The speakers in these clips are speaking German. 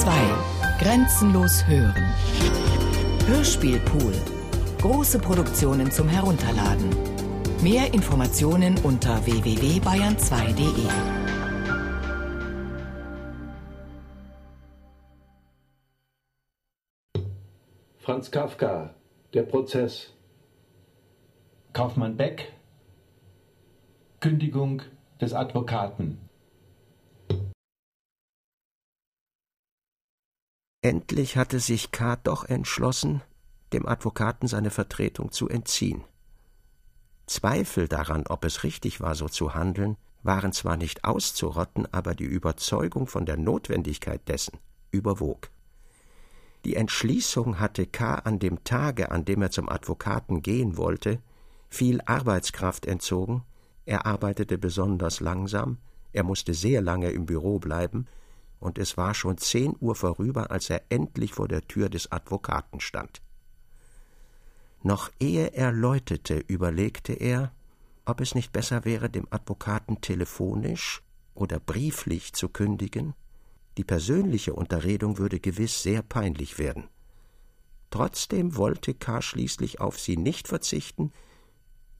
2. Grenzenlos hören. Hörspielpool. Große Produktionen zum Herunterladen. Mehr Informationen unter www.bayern2.de. Franz Kafka, der Prozess. Kaufmann Beck, Kündigung des Advokaten. Endlich hatte sich K. doch entschlossen, dem Advokaten seine Vertretung zu entziehen. Zweifel daran, ob es richtig war, so zu handeln, waren zwar nicht auszurotten, aber die Überzeugung von der Notwendigkeit dessen überwog. Die Entschließung hatte K. an dem Tage, an dem er zum Advokaten gehen wollte, viel Arbeitskraft entzogen, er arbeitete besonders langsam, er musste sehr lange im Büro bleiben, und es war schon zehn Uhr vorüber, als er endlich vor der Tür des Advokaten stand. Noch ehe er läutete, überlegte er, ob es nicht besser wäre, dem Advokaten telefonisch oder brieflich zu kündigen. Die persönliche Unterredung würde gewiss sehr peinlich werden. Trotzdem wollte K. schließlich auf sie nicht verzichten.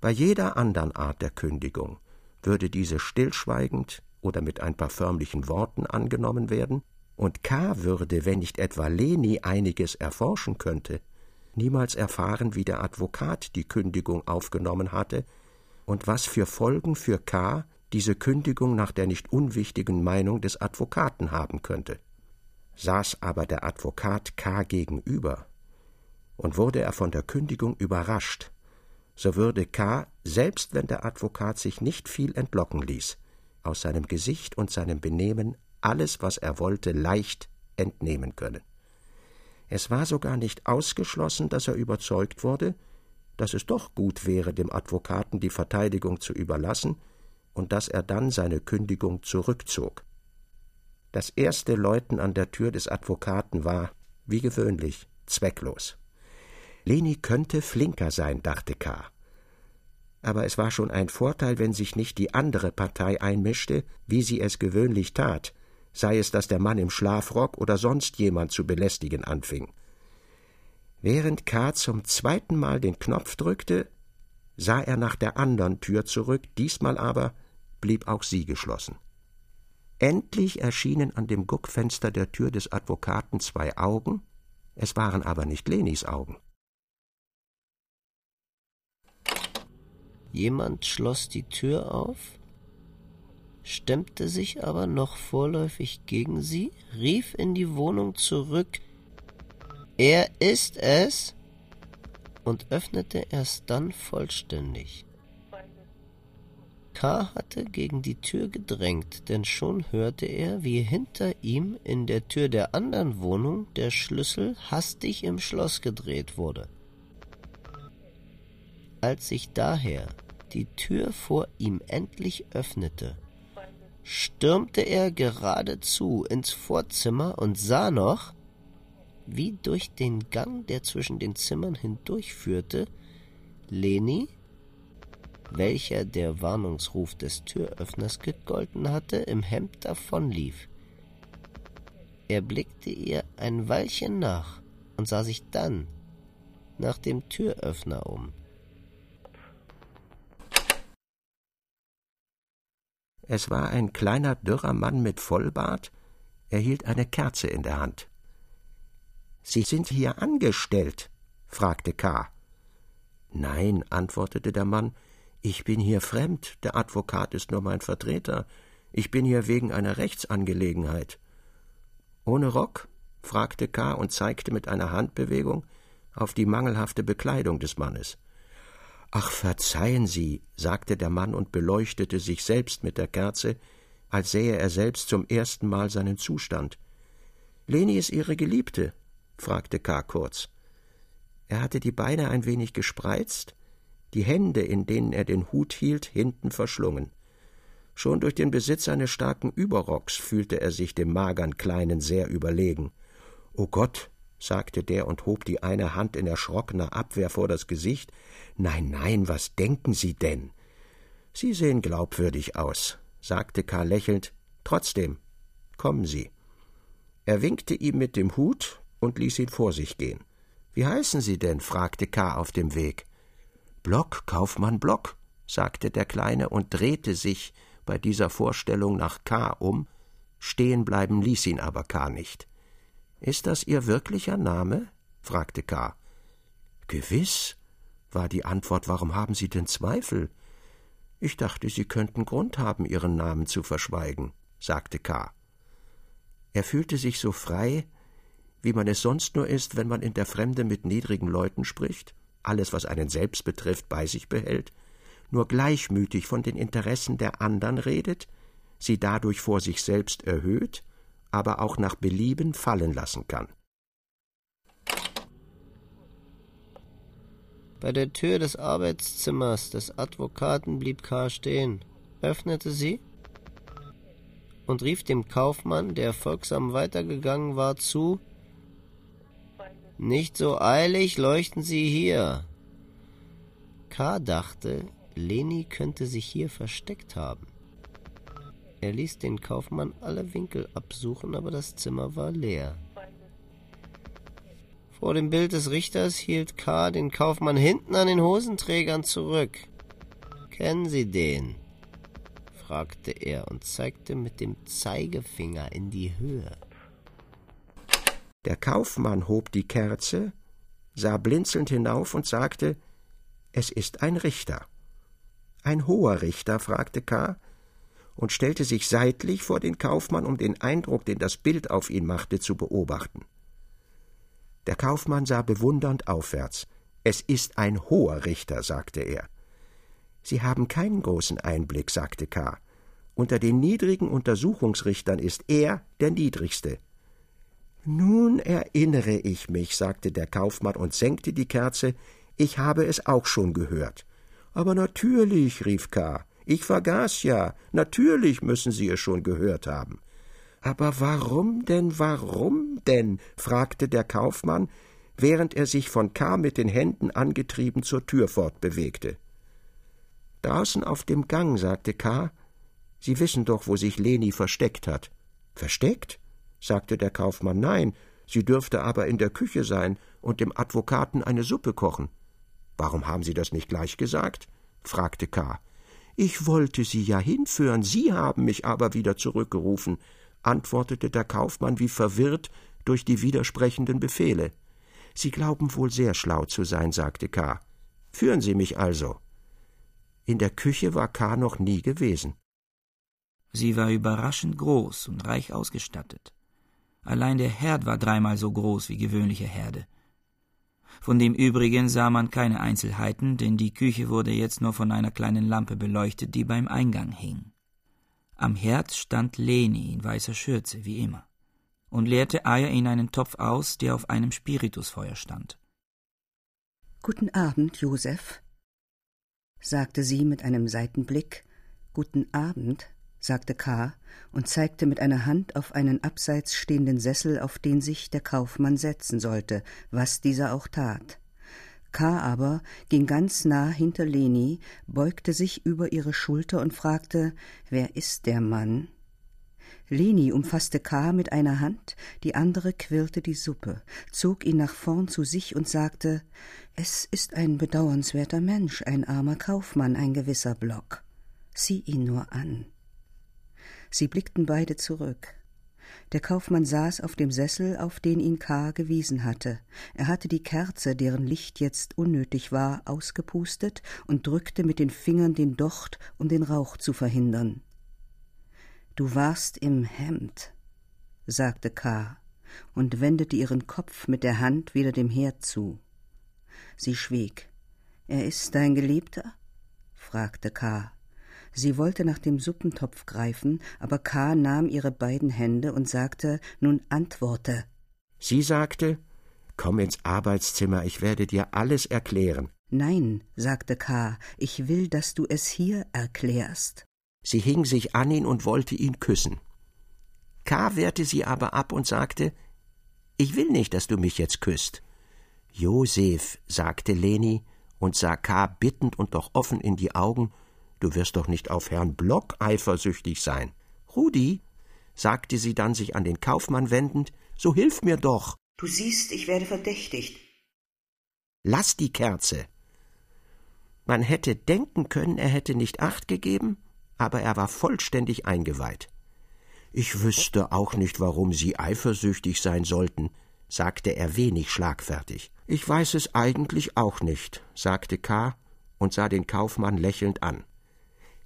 Bei jeder andern Art der Kündigung würde diese stillschweigend oder mit ein paar förmlichen Worten angenommen werden, und K. würde, wenn nicht etwa Leni einiges erforschen könnte, niemals erfahren, wie der Advokat die Kündigung aufgenommen hatte und was für Folgen für K. diese Kündigung nach der nicht unwichtigen Meinung des Advokaten haben könnte. Saß aber der Advokat K. gegenüber, und wurde er von der Kündigung überrascht, so würde K., selbst wenn der Advokat sich nicht viel entlocken ließ, aus seinem Gesicht und seinem Benehmen alles, was er wollte, leicht entnehmen können. Es war sogar nicht ausgeschlossen, dass er überzeugt wurde, dass es doch gut wäre, dem Advokaten die Verteidigung zu überlassen und dass er dann seine Kündigung zurückzog. Das erste Läuten an der Tür des Advokaten war, wie gewöhnlich, zwecklos. Leni könnte flinker sein, dachte K aber es war schon ein Vorteil, wenn sich nicht die andere Partei einmischte, wie sie es gewöhnlich tat, sei es, dass der Mann im Schlafrock oder sonst jemand zu belästigen anfing. Während K. zum zweiten Mal den Knopf drückte, sah er nach der andern Tür zurück, diesmal aber blieb auch sie geschlossen. Endlich erschienen an dem Guckfenster der Tür des Advokaten zwei Augen, es waren aber nicht Lenis Augen. Jemand schloss die Tür auf, stemmte sich aber noch vorläufig gegen sie, rief in die Wohnung zurück Er ist es und öffnete erst dann vollständig. K. hatte gegen die Tür gedrängt, denn schon hörte er, wie hinter ihm in der Tür der anderen Wohnung der Schlüssel hastig im Schloss gedreht wurde. Als sich daher die Tür vor ihm endlich öffnete, stürmte er geradezu ins Vorzimmer und sah noch, wie durch den Gang, der zwischen den Zimmern hindurchführte, Leni, welcher der Warnungsruf des Türöffners gegolten hatte, im Hemd davonlief. Er blickte ihr ein Weilchen nach und sah sich dann nach dem Türöffner um. Es war ein kleiner, dürrer Mann mit Vollbart, er hielt eine Kerze in der Hand. Sie sind hier angestellt? fragte K. Nein, antwortete der Mann, ich bin hier fremd, der Advokat ist nur mein Vertreter, ich bin hier wegen einer Rechtsangelegenheit. Ohne Rock? fragte K. und zeigte mit einer Handbewegung auf die mangelhafte Bekleidung des Mannes. Ach, verzeihen Sie, sagte der Mann und beleuchtete sich selbst mit der Kerze, als sähe er selbst zum ersten Mal seinen Zustand. Leni ist Ihre Geliebte? fragte K. kurz. Er hatte die Beine ein wenig gespreizt, die Hände, in denen er den Hut hielt, hinten verschlungen. Schon durch den Besitz eines starken Überrocks fühlte er sich dem magern Kleinen sehr überlegen. O Gott, sagte der und hob die eine Hand in erschrockener Abwehr vor das Gesicht. Nein, nein, was denken Sie denn? Sie sehen glaubwürdig aus, sagte Karl lächelnd. Trotzdem, kommen Sie. Er winkte ihm mit dem Hut und ließ ihn vor sich gehen. Wie heißen Sie denn? fragte K. auf dem Weg. Block, Kaufmann Block, sagte der Kleine und drehte sich bei dieser Vorstellung nach K. um. Stehen bleiben ließ ihn aber K. nicht. Ist das Ihr wirklicher Name? fragte K. Gewiss, war die Antwort. Warum haben Sie denn Zweifel? Ich dachte, Sie könnten Grund haben, Ihren Namen zu verschweigen, sagte K. Er fühlte sich so frei, wie man es sonst nur ist, wenn man in der Fremde mit niedrigen Leuten spricht, alles, was einen selbst betrifft, bei sich behält, nur gleichmütig von den Interessen der anderen redet, sie dadurch vor sich selbst erhöht, aber auch nach Belieben fallen lassen kann. Bei der Tür des Arbeitszimmers des Advokaten blieb K. stehen, öffnete sie und rief dem Kaufmann, der folgsam weitergegangen war, zu Nicht so eilig leuchten Sie hier. K. dachte, Leni könnte sich hier versteckt haben. Er ließ den Kaufmann alle Winkel absuchen, aber das Zimmer war leer. Vor dem Bild des Richters hielt K. den Kaufmann hinten an den Hosenträgern zurück. Kennen Sie den? fragte er und zeigte mit dem Zeigefinger in die Höhe. Der Kaufmann hob die Kerze, sah blinzelnd hinauf und sagte Es ist ein Richter. Ein hoher Richter? fragte K. und stellte sich seitlich vor den Kaufmann, um den Eindruck, den das Bild auf ihn machte, zu beobachten. Der Kaufmann sah bewundernd aufwärts. Es ist ein hoher Richter, sagte er. Sie haben keinen großen Einblick, sagte K. Unter den niedrigen Untersuchungsrichtern ist er der niedrigste. Nun erinnere ich mich, sagte der Kaufmann und senkte die Kerze, ich habe es auch schon gehört. Aber natürlich, rief K. Ich vergaß ja, natürlich müssen Sie es schon gehört haben. Aber warum denn, warum denn? fragte der Kaufmann, während er sich von K. mit den Händen angetrieben zur Tür fortbewegte. Draußen auf dem Gang, sagte K. Sie wissen doch, wo sich Leni versteckt hat. Versteckt? sagte der Kaufmann. Nein, sie dürfte aber in der Küche sein und dem Advokaten eine Suppe kochen. Warum haben Sie das nicht gleich gesagt? fragte K. Ich wollte Sie ja hinführen, Sie haben mich aber wieder zurückgerufen antwortete der Kaufmann wie verwirrt durch die widersprechenden Befehle. Sie glauben wohl sehr schlau zu sein, sagte K. Führen Sie mich also. In der Küche war K. noch nie gewesen. Sie war überraschend groß und reich ausgestattet. Allein der Herd war dreimal so groß wie gewöhnliche Herde. Von dem übrigen sah man keine Einzelheiten, denn die Küche wurde jetzt nur von einer kleinen Lampe beleuchtet, die beim Eingang hing. Am Herd stand Leni in weißer Schürze, wie immer, und leerte Eier in einen Topf aus, der auf einem Spiritusfeuer stand. Guten Abend, Josef, sagte sie mit einem Seitenblick. Guten Abend, sagte K. und zeigte mit einer Hand auf einen abseits stehenden Sessel, auf den sich der Kaufmann setzen sollte, was dieser auch tat. K. aber ging ganz nah hinter Leni, beugte sich über ihre Schulter und fragte Wer ist der Mann? Leni umfasste K. mit einer Hand, die andere quirlte die Suppe, zog ihn nach vorn zu sich und sagte Es ist ein bedauernswerter Mensch, ein armer Kaufmann, ein gewisser Block. Sieh ihn nur an. Sie blickten beide zurück. Der Kaufmann saß auf dem Sessel, auf den ihn K. gewiesen hatte. Er hatte die Kerze, deren Licht jetzt unnötig war, ausgepustet und drückte mit den Fingern den Docht, um den Rauch zu verhindern. Du warst im Hemd, sagte K. und wendete ihren Kopf mit der Hand wieder dem Herd zu. Sie schwieg. Er ist dein Geliebter? fragte K. Sie wollte nach dem Suppentopf greifen, aber K. nahm ihre beiden Hände und sagte Nun antworte. Sie sagte Komm ins Arbeitszimmer, ich werde dir alles erklären. Nein, sagte K., ich will, dass du es hier erklärst. Sie hing sich an ihn und wollte ihn küssen. K. wehrte sie aber ab und sagte Ich will nicht, dass du mich jetzt küsst. Josef, sagte Leni und sah K. bittend und doch offen in die Augen Du wirst doch nicht auf Herrn Block eifersüchtig sein. Rudi, sagte sie dann sich an den Kaufmann wendend, so hilf mir doch. Du siehst, ich werde verdächtigt. Lass die Kerze. Man hätte denken können, er hätte nicht acht gegeben, aber er war vollständig eingeweiht. Ich wüsste auch nicht, warum Sie eifersüchtig sein sollten, sagte er wenig schlagfertig. Ich weiß es eigentlich auch nicht, sagte K. und sah den Kaufmann lächelnd an.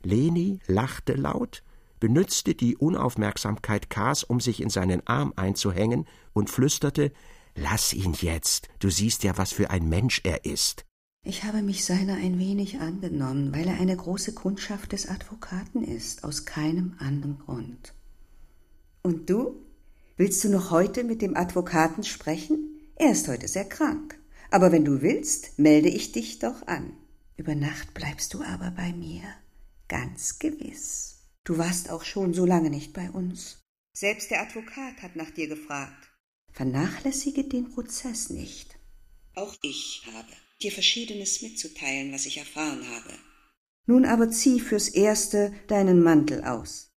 Leni lachte laut, benützte die Unaufmerksamkeit Ks, um sich in seinen Arm einzuhängen, und flüsterte Lass ihn jetzt, du siehst ja, was für ein Mensch er ist. Ich habe mich seiner ein wenig angenommen, weil er eine große Kundschaft des Advokaten ist, aus keinem anderen Grund. Und du? Willst du noch heute mit dem Advokaten sprechen? Er ist heute sehr krank. Aber wenn du willst, melde ich dich doch an. Über Nacht bleibst du aber bei mir. Ganz gewiss. Du warst auch schon so lange nicht bei uns. Selbst der Advokat hat nach dir gefragt. Vernachlässige den Prozess nicht. Auch ich habe dir Verschiedenes mitzuteilen, was ich erfahren habe. Nun aber zieh fürs Erste deinen Mantel aus.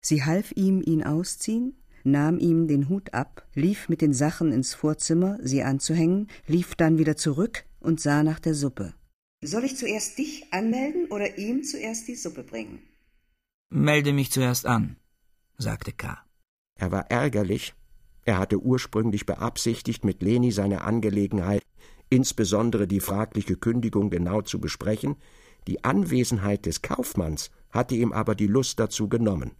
Sie half ihm, ihn ausziehen, nahm ihm den Hut ab, lief mit den Sachen ins Vorzimmer, sie anzuhängen, lief dann wieder zurück und sah nach der Suppe. Soll ich zuerst dich anmelden oder ihm zuerst die Suppe bringen? Melde mich zuerst an, sagte K. Er war ärgerlich. Er hatte ursprünglich beabsichtigt, mit Leni seine Angelegenheit insbesondere die fragliche Kündigung genau zu besprechen, die Anwesenheit des Kaufmanns hatte ihm aber die Lust dazu genommen.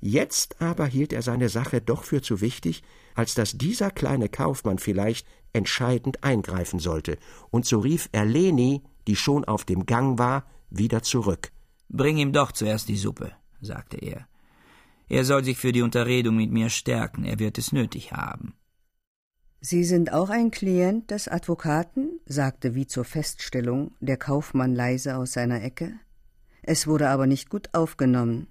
Jetzt aber hielt er seine Sache doch für zu wichtig, als dass dieser kleine Kaufmann vielleicht entscheidend eingreifen sollte, und so rief er Leni, die schon auf dem Gang war, wieder zurück. Bring ihm doch zuerst die Suppe, sagte er. Er soll sich für die Unterredung mit mir stärken, er wird es nötig haben. Sie sind auch ein Klient des Advokaten? sagte wie zur Feststellung der Kaufmann leise aus seiner Ecke. Es wurde aber nicht gut aufgenommen.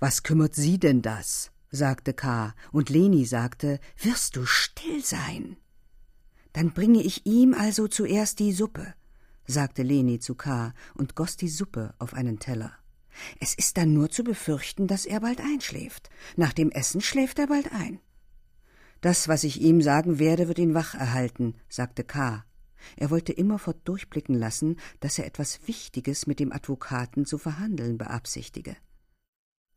Was kümmert Sie denn das? sagte K. und Leni sagte, wirst du still sein? Dann bringe ich ihm also zuerst die Suppe, sagte Leni zu K. und goss die Suppe auf einen Teller. Es ist dann nur zu befürchten, dass er bald einschläft. Nach dem Essen schläft er bald ein. Das, was ich ihm sagen werde, wird ihn wach erhalten, sagte K. Er wollte immerfort durchblicken lassen, dass er etwas Wichtiges mit dem Advokaten zu verhandeln beabsichtige.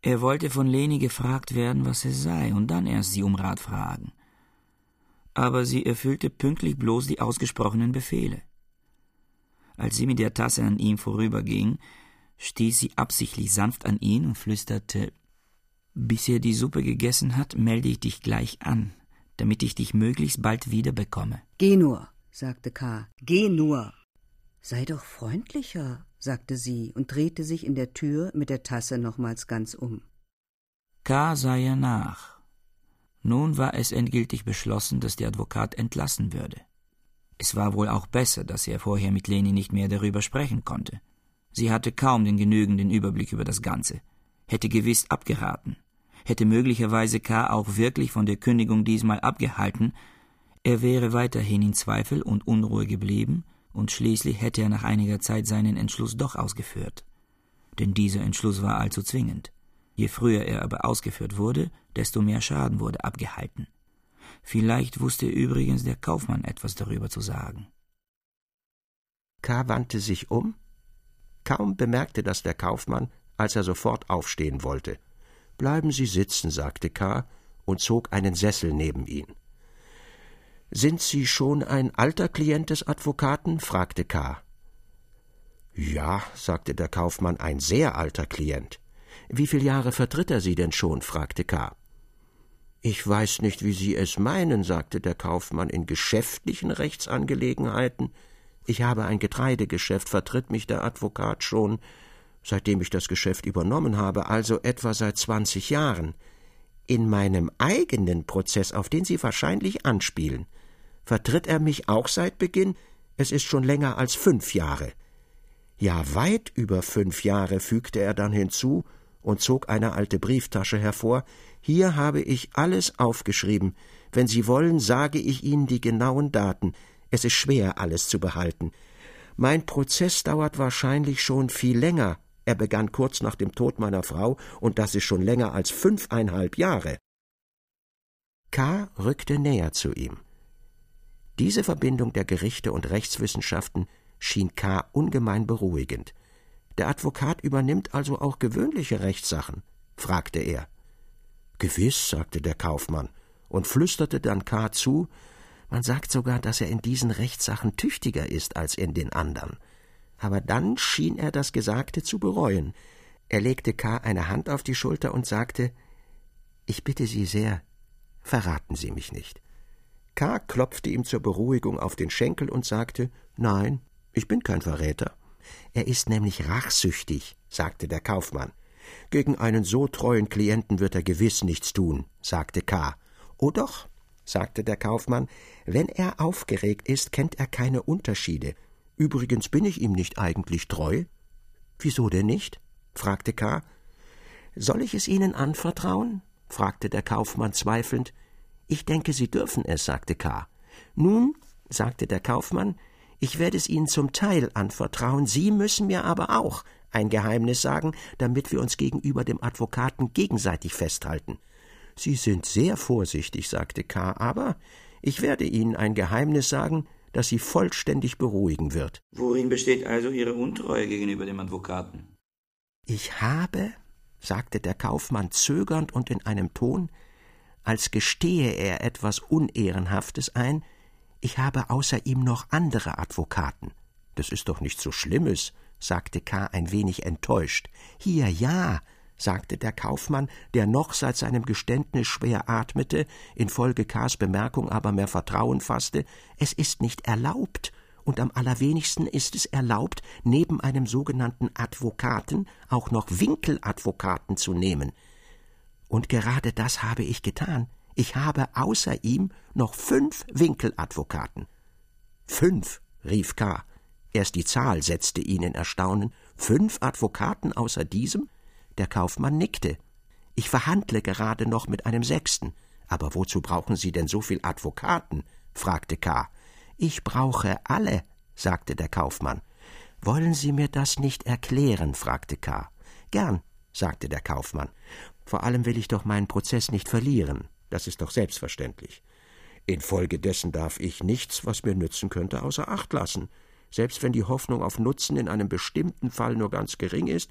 Er wollte von Leni gefragt werden, was es sei, und dann erst sie um Rat fragen. Aber sie erfüllte pünktlich bloß die ausgesprochenen Befehle. Als sie mit der Tasse an ihm vorüberging, stieß sie absichtlich sanft an ihn und flüsterte Bis er die Suppe gegessen hat, melde ich dich gleich an damit ich dich möglichst bald wieder bekomme. Geh nur, sagte K. Geh nur. Sei doch freundlicher, sagte sie und drehte sich in der Tür mit der Tasse nochmals ganz um. K. sah ihr nach. Nun war es endgültig beschlossen, dass der Advokat entlassen würde. Es war wohl auch besser, dass er vorher mit Leni nicht mehr darüber sprechen konnte. Sie hatte kaum den genügenden Überblick über das Ganze, hätte gewiss abgeraten hätte möglicherweise K. auch wirklich von der Kündigung diesmal abgehalten, er wäre weiterhin in Zweifel und Unruhe geblieben, und schließlich hätte er nach einiger Zeit seinen Entschluss doch ausgeführt. Denn dieser Entschluss war allzu zwingend. Je früher er aber ausgeführt wurde, desto mehr Schaden wurde abgehalten. Vielleicht wusste übrigens der Kaufmann etwas darüber zu sagen. K. wandte sich um. Kaum bemerkte das der Kaufmann, als er sofort aufstehen wollte. Bleiben Sie sitzen, sagte K. und zog einen Sessel neben ihn. Sind Sie schon ein alter Klient des Advokaten? fragte K. Ja, sagte der Kaufmann, ein sehr alter Klient. Wie viele Jahre vertritt er Sie denn schon? fragte K. Ich weiß nicht, wie Sie es meinen, sagte der Kaufmann, in geschäftlichen Rechtsangelegenheiten. Ich habe ein Getreidegeschäft, vertritt mich der Advokat schon seitdem ich das Geschäft übernommen habe, also etwa seit zwanzig Jahren. In meinem eigenen Prozess, auf den Sie wahrscheinlich anspielen, vertritt er mich auch seit Beginn, es ist schon länger als fünf Jahre. Ja, weit über fünf Jahre, fügte er dann hinzu und zog eine alte Brieftasche hervor. Hier habe ich alles aufgeschrieben. Wenn Sie wollen, sage ich Ihnen die genauen Daten. Es ist schwer, alles zu behalten. Mein Prozess dauert wahrscheinlich schon viel länger Er begann kurz nach dem Tod meiner Frau, und das ist schon länger als fünfeinhalb Jahre. K. rückte näher zu ihm. Diese Verbindung der Gerichte und Rechtswissenschaften schien K. ungemein beruhigend. Der Advokat übernimmt also auch gewöhnliche Rechtssachen? fragte er. Gewiss, sagte der Kaufmann und flüsterte dann K. zu, man sagt sogar, dass er in diesen Rechtssachen tüchtiger ist als in den anderen. Aber dann schien er das Gesagte zu bereuen. Er legte K. eine Hand auf die Schulter und sagte Ich bitte Sie sehr, verraten Sie mich nicht. K. klopfte ihm zur Beruhigung auf den Schenkel und sagte Nein, ich bin kein Verräter. Er ist nämlich rachsüchtig, sagte der Kaufmann. Gegen einen so treuen Klienten wird er gewiss nichts tun, sagte K. Oh doch, sagte der Kaufmann, wenn er aufgeregt ist, kennt er keine Unterschiede. Übrigens bin ich ihm nicht eigentlich treu. Wieso denn nicht? fragte K. Soll ich es Ihnen anvertrauen? fragte der Kaufmann zweifelnd. Ich denke, Sie dürfen es, sagte K. Nun, sagte der Kaufmann, ich werde es Ihnen zum Teil anvertrauen, Sie müssen mir aber auch ein Geheimnis sagen, damit wir uns gegenüber dem Advokaten gegenseitig festhalten. Sie sind sehr vorsichtig, sagte K., aber ich werde Ihnen ein Geheimnis sagen, das Sie vollständig beruhigen wird. Worin besteht also Ihre Untreue gegenüber dem Advokaten? Ich habe, sagte der Kaufmann zögernd und in einem Ton, als gestehe er etwas Unehrenhaftes ein, ich habe außer ihm noch andere Advokaten. Das ist doch nichts so Schlimmes, sagte K. ein wenig enttäuscht. Hier ja, sagte der Kaufmann, der noch seit seinem Geständnis schwer atmete, infolge K.s Bemerkung aber mehr Vertrauen fasste, es ist nicht erlaubt, und am allerwenigsten ist es erlaubt, neben einem sogenannten Advokaten auch noch Winkeladvokaten zu nehmen. Und gerade das habe ich getan. Ich habe außer ihm noch fünf Winkeladvokaten. Fünf, rief K. Erst die Zahl setzte ihn in Erstaunen. Fünf Advokaten außer diesem? Der Kaufmann nickte. Ich verhandle gerade noch mit einem Sechsten. Aber wozu brauchen Sie denn so viel Advokaten? fragte K. Ich brauche alle, sagte der Kaufmann. Wollen Sie mir das nicht erklären? fragte K. Gern, sagte der Kaufmann. Vor allem will ich doch meinen Prozess nicht verlieren. Das ist doch selbstverständlich. Infolgedessen darf ich nichts, was mir nützen könnte, außer Acht lassen. Selbst wenn die Hoffnung auf Nutzen in einem bestimmten Fall nur ganz gering ist,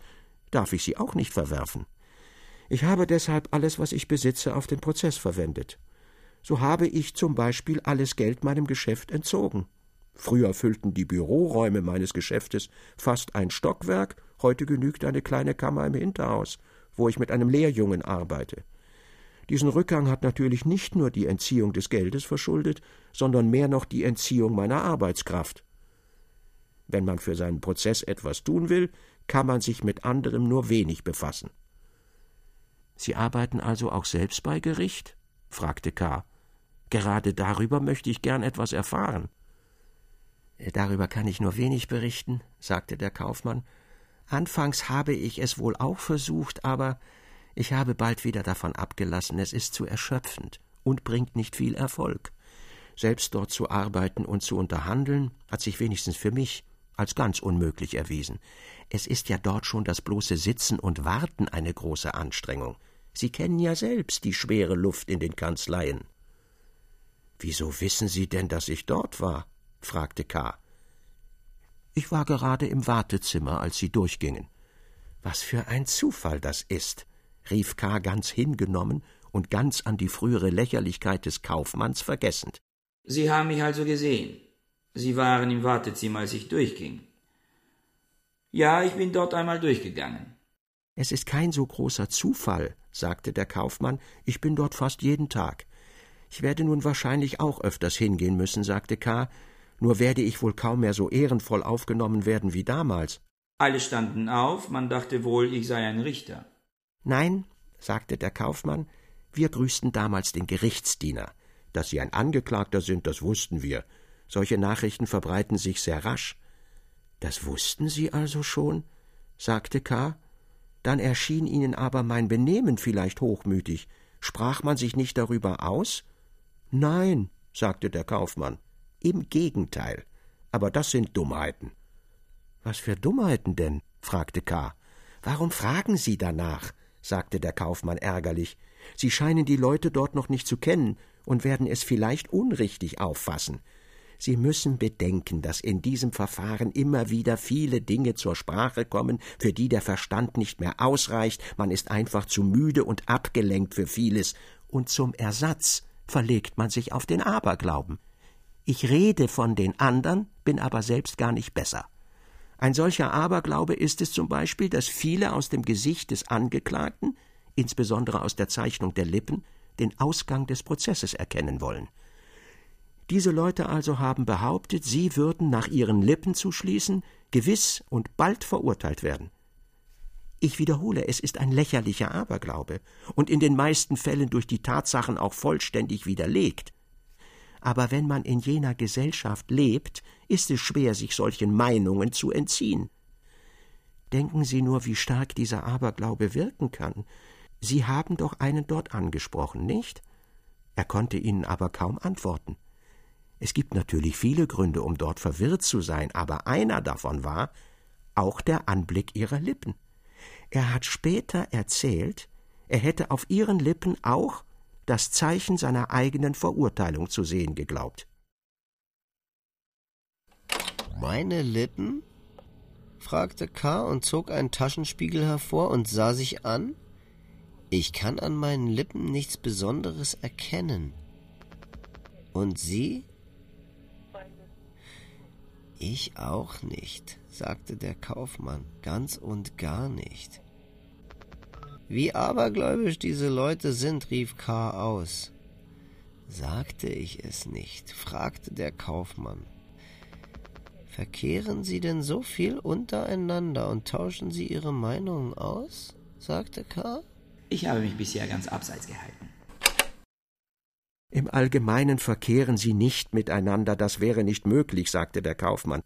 darf ich sie auch nicht verwerfen. Ich habe deshalb alles, was ich besitze, auf den Prozess verwendet. So habe ich zum Beispiel alles Geld meinem Geschäft entzogen. Früher füllten die Büroräume meines Geschäftes fast ein Stockwerk, heute genügt eine kleine Kammer im Hinterhaus, wo ich mit einem Lehrjungen arbeite. Diesen Rückgang hat natürlich nicht nur die Entziehung des Geldes verschuldet, sondern mehr noch die Entziehung meiner Arbeitskraft. Wenn man für seinen Prozess etwas tun will, kann man sich mit anderem nur wenig befassen. Sie arbeiten also auch selbst bei Gericht? fragte K. Gerade darüber möchte ich gern etwas erfahren. Darüber kann ich nur wenig berichten, sagte der Kaufmann. Anfangs habe ich es wohl auch versucht, aber ich habe bald wieder davon abgelassen, es ist zu erschöpfend und bringt nicht viel Erfolg. Selbst dort zu arbeiten und zu unterhandeln, hat sich wenigstens für mich als ganz unmöglich erwiesen. Es ist ja dort schon das bloße Sitzen und Warten eine große Anstrengung. Sie kennen ja selbst die schwere Luft in den Kanzleien. Wieso wissen Sie denn, dass ich dort war? fragte K. Ich war gerade im Wartezimmer, als Sie durchgingen. Was für ein Zufall das ist, rief K. ganz hingenommen und ganz an die frühere Lächerlichkeit des Kaufmanns vergessend. Sie haben mich also gesehen. Sie waren im Wartezimmer, als ich durchging. Ja, ich bin dort einmal durchgegangen. Es ist kein so großer Zufall, sagte der Kaufmann, ich bin dort fast jeden Tag. Ich werde nun wahrscheinlich auch öfters hingehen müssen, sagte K., nur werde ich wohl kaum mehr so ehrenvoll aufgenommen werden wie damals. Alle standen auf, man dachte wohl, ich sei ein Richter. Nein, sagte der Kaufmann, wir grüßten damals den Gerichtsdiener. Dass Sie ein Angeklagter sind, das wussten wir. Solche Nachrichten verbreiten sich sehr rasch. Das wussten Sie also schon? sagte K. Dann erschien Ihnen aber mein Benehmen vielleicht hochmütig. Sprach man sich nicht darüber aus? Nein, sagte der Kaufmann. Im Gegenteil. Aber das sind Dummheiten. Was für Dummheiten denn? fragte K. Warum fragen Sie danach? Sagte der Kaufmann ärgerlich. Sie scheinen die Leute dort noch nicht zu kennen und werden es vielleicht unrichtig auffassen. Sie müssen bedenken, dass in diesem Verfahren immer wieder viele Dinge zur Sprache kommen, für die der Verstand nicht mehr ausreicht, man ist einfach zu müde und abgelenkt für vieles, und zum Ersatz verlegt man sich auf den Aberglauben. Ich rede von den anderen, bin aber selbst gar nicht besser. Ein solcher Aberglaube ist es zum Beispiel, dass viele aus dem Gesicht des Angeklagten, insbesondere aus der Zeichnung der Lippen, den Ausgang des Prozesses erkennen wollen. Diese Leute also haben behauptet, sie würden nach ihren Lippen zu schließen gewiss und bald verurteilt werden. Ich wiederhole, es ist ein lächerlicher Aberglaube und in den meisten Fällen durch die Tatsachen auch vollständig widerlegt. Aber wenn man in jener Gesellschaft lebt, ist es schwer, sich solchen Meinungen zu entziehen. Denken Sie nur, wie stark dieser Aberglaube wirken kann. Sie haben doch einen dort angesprochen, nicht? Er konnte Ihnen aber kaum antworten. Es gibt natürlich viele Gründe, um dort verwirrt zu sein, aber einer davon war auch der Anblick ihrer Lippen. Er hat später erzählt, er hätte auf ihren Lippen auch das Zeichen seiner eigenen Verurteilung zu sehen geglaubt. Meine Lippen? fragte K. und zog einen Taschenspiegel hervor und sah sich an. Ich kann an meinen Lippen nichts Besonderes erkennen. Und Sie? Ich auch nicht, sagte der Kaufmann, ganz und gar nicht. Wie abergläubisch diese Leute sind, rief K. aus. Sagte ich es nicht, fragte der Kaufmann. Verkehren Sie denn so viel untereinander und tauschen Sie Ihre Meinungen aus? sagte K. Ich habe mich bisher ganz abseits gehalten. Im Allgemeinen verkehren sie nicht miteinander, das wäre nicht möglich, sagte der Kaufmann.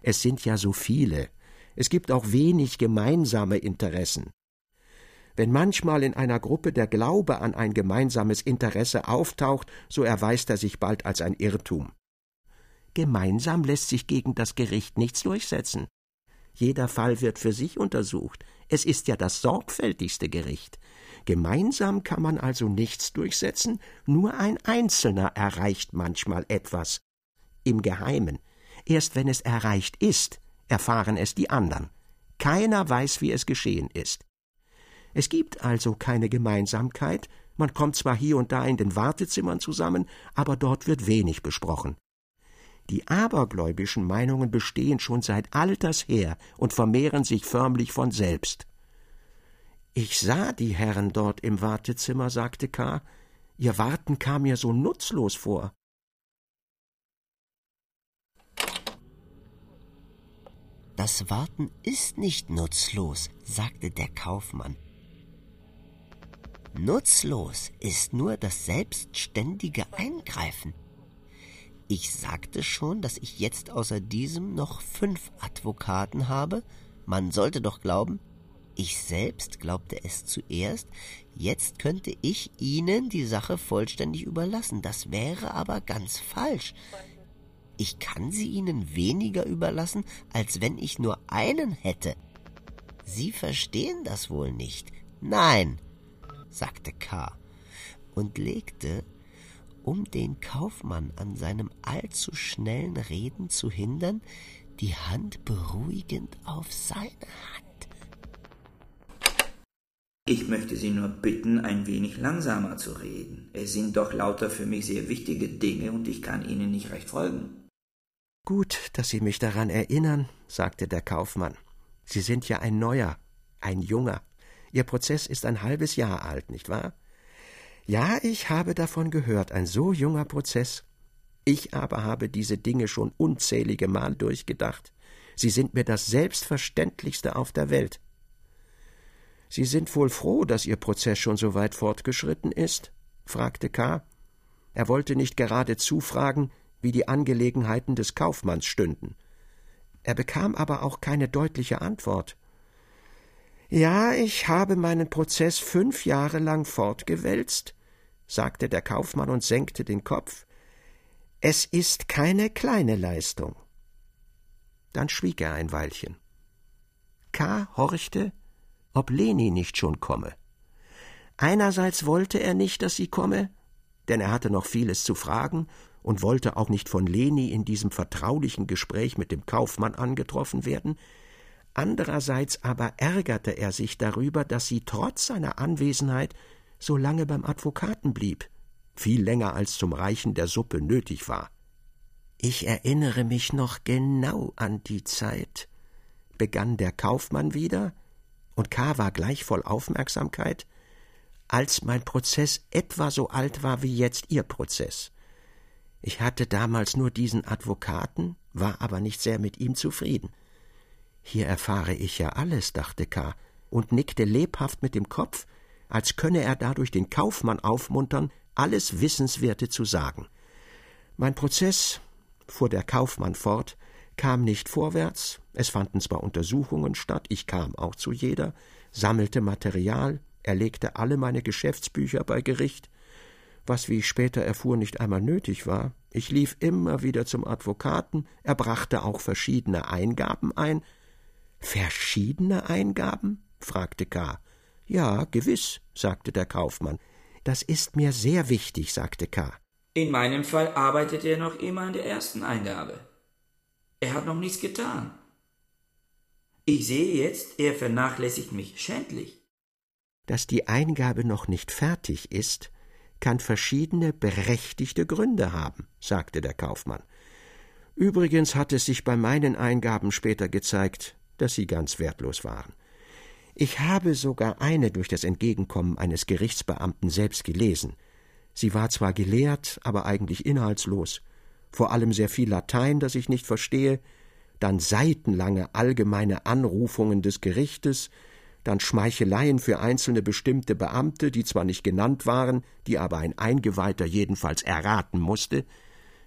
Es sind ja so viele. Es gibt auch wenig gemeinsame Interessen. Wenn manchmal in einer Gruppe der Glaube an ein gemeinsames Interesse auftaucht, so erweist er sich bald als ein Irrtum. Gemeinsam lässt sich gegen das Gericht nichts durchsetzen. Jeder Fall wird für sich untersucht. Es ist ja das sorgfältigste Gericht. Gemeinsam kann man also nichts durchsetzen, nur ein Einzelner erreicht manchmal etwas. Im Geheimen. Erst wenn es erreicht ist, erfahren es die anderen. Keiner weiß, wie es geschehen ist. Es gibt also keine Gemeinsamkeit, man kommt zwar hier und da in den Wartezimmern zusammen, aber dort wird wenig besprochen. Die abergläubischen Meinungen bestehen schon seit alters her und vermehren sich förmlich von selbst. Ich sah die Herren dort im Wartezimmer, sagte K. Ihr Warten kam mir so nutzlos vor. Das Warten ist nicht nutzlos, sagte der Kaufmann. Nutzlos ist nur das selbstständige Eingreifen. Ich sagte schon, dass ich jetzt außer diesem noch fünf Advokaten habe. Man sollte doch glauben, ich selbst glaubte es zuerst, jetzt könnte ich Ihnen die Sache vollständig überlassen. Das wäre aber ganz falsch. Ich kann sie Ihnen weniger überlassen, als wenn ich nur einen hätte. Sie verstehen das wohl nicht. Nein, sagte K. und legte, um den Kaufmann an seinem allzu schnellen Reden zu hindern, die Hand beruhigend auf seine Hand. Ich möchte Sie nur bitten, ein wenig langsamer zu reden. Es sind doch lauter für mich sehr wichtige Dinge und ich kann Ihnen nicht recht folgen. Gut, dass Sie mich daran erinnern, sagte der Kaufmann. Sie sind ja ein Neuer, ein Junger. Ihr Prozess ist ein halbes Jahr alt, nicht wahr? Ja, ich habe davon gehört, ein so junger Prozess. Ich aber habe diese Dinge schon unzählige Mal durchgedacht. Sie sind mir das Selbstverständlichste auf der Welt. Sie sind wohl froh, dass Ihr Prozess schon so weit fortgeschritten ist? fragte K. Er wollte nicht geradezu fragen, wie die Angelegenheiten des Kaufmanns stünden. Er bekam aber auch keine deutliche Antwort. Ja, ich habe meinen Prozess fünf Jahre lang fortgewälzt, sagte der Kaufmann und senkte den Kopf. Es ist keine kleine Leistung. Dann schwieg er ein Weilchen. K. horchte, ob Leni nicht schon komme. Einerseits wollte er nicht, dass sie komme, denn er hatte noch vieles zu fragen und wollte auch nicht von Leni in diesem vertraulichen Gespräch mit dem Kaufmann angetroffen werden, andererseits aber ärgerte er sich darüber, dass sie trotz seiner Anwesenheit so lange beim Advokaten blieb, viel länger als zum Reichen der Suppe nötig war. Ich erinnere mich noch genau an die Zeit, begann der Kaufmann wieder, und K. war gleich voll Aufmerksamkeit, als mein Prozess etwa so alt war wie jetzt Ihr Prozess. Ich hatte damals nur diesen Advokaten, war aber nicht sehr mit ihm zufrieden. Hier erfahre ich ja alles, dachte K. und nickte lebhaft mit dem Kopf, als könne er dadurch den Kaufmann aufmuntern, alles Wissenswerte zu sagen. Mein Prozess, fuhr der Kaufmann fort, kam nicht vorwärts, es fanden zwar Untersuchungen statt, ich kam auch zu jeder, sammelte Material, er legte alle meine Geschäftsbücher bei Gericht, was, wie ich später erfuhr, nicht einmal nötig war. Ich lief immer wieder zum Advokaten, er brachte auch verschiedene Eingaben ein. Verschiedene Eingaben? fragte K. Ja, gewiss, sagte der Kaufmann. Das ist mir sehr wichtig, sagte K. In meinem Fall arbeitet er noch immer an der ersten Eingabe. Er hat noch nichts getan. Ich sehe jetzt, er vernachlässigt mich schändlich. Dass die Eingabe noch nicht fertig ist, kann verschiedene berechtigte Gründe haben, sagte der Kaufmann. Übrigens hat es sich bei meinen Eingaben später gezeigt, dass sie ganz wertlos waren. Ich habe sogar eine durch das Entgegenkommen eines Gerichtsbeamten selbst gelesen. Sie war zwar gelehrt, aber eigentlich inhaltslos, vor allem sehr viel Latein, das ich nicht verstehe, dann seitenlange allgemeine Anrufungen des Gerichtes, dann Schmeicheleien für einzelne bestimmte Beamte, die zwar nicht genannt waren, die aber ein Eingeweihter jedenfalls erraten musste,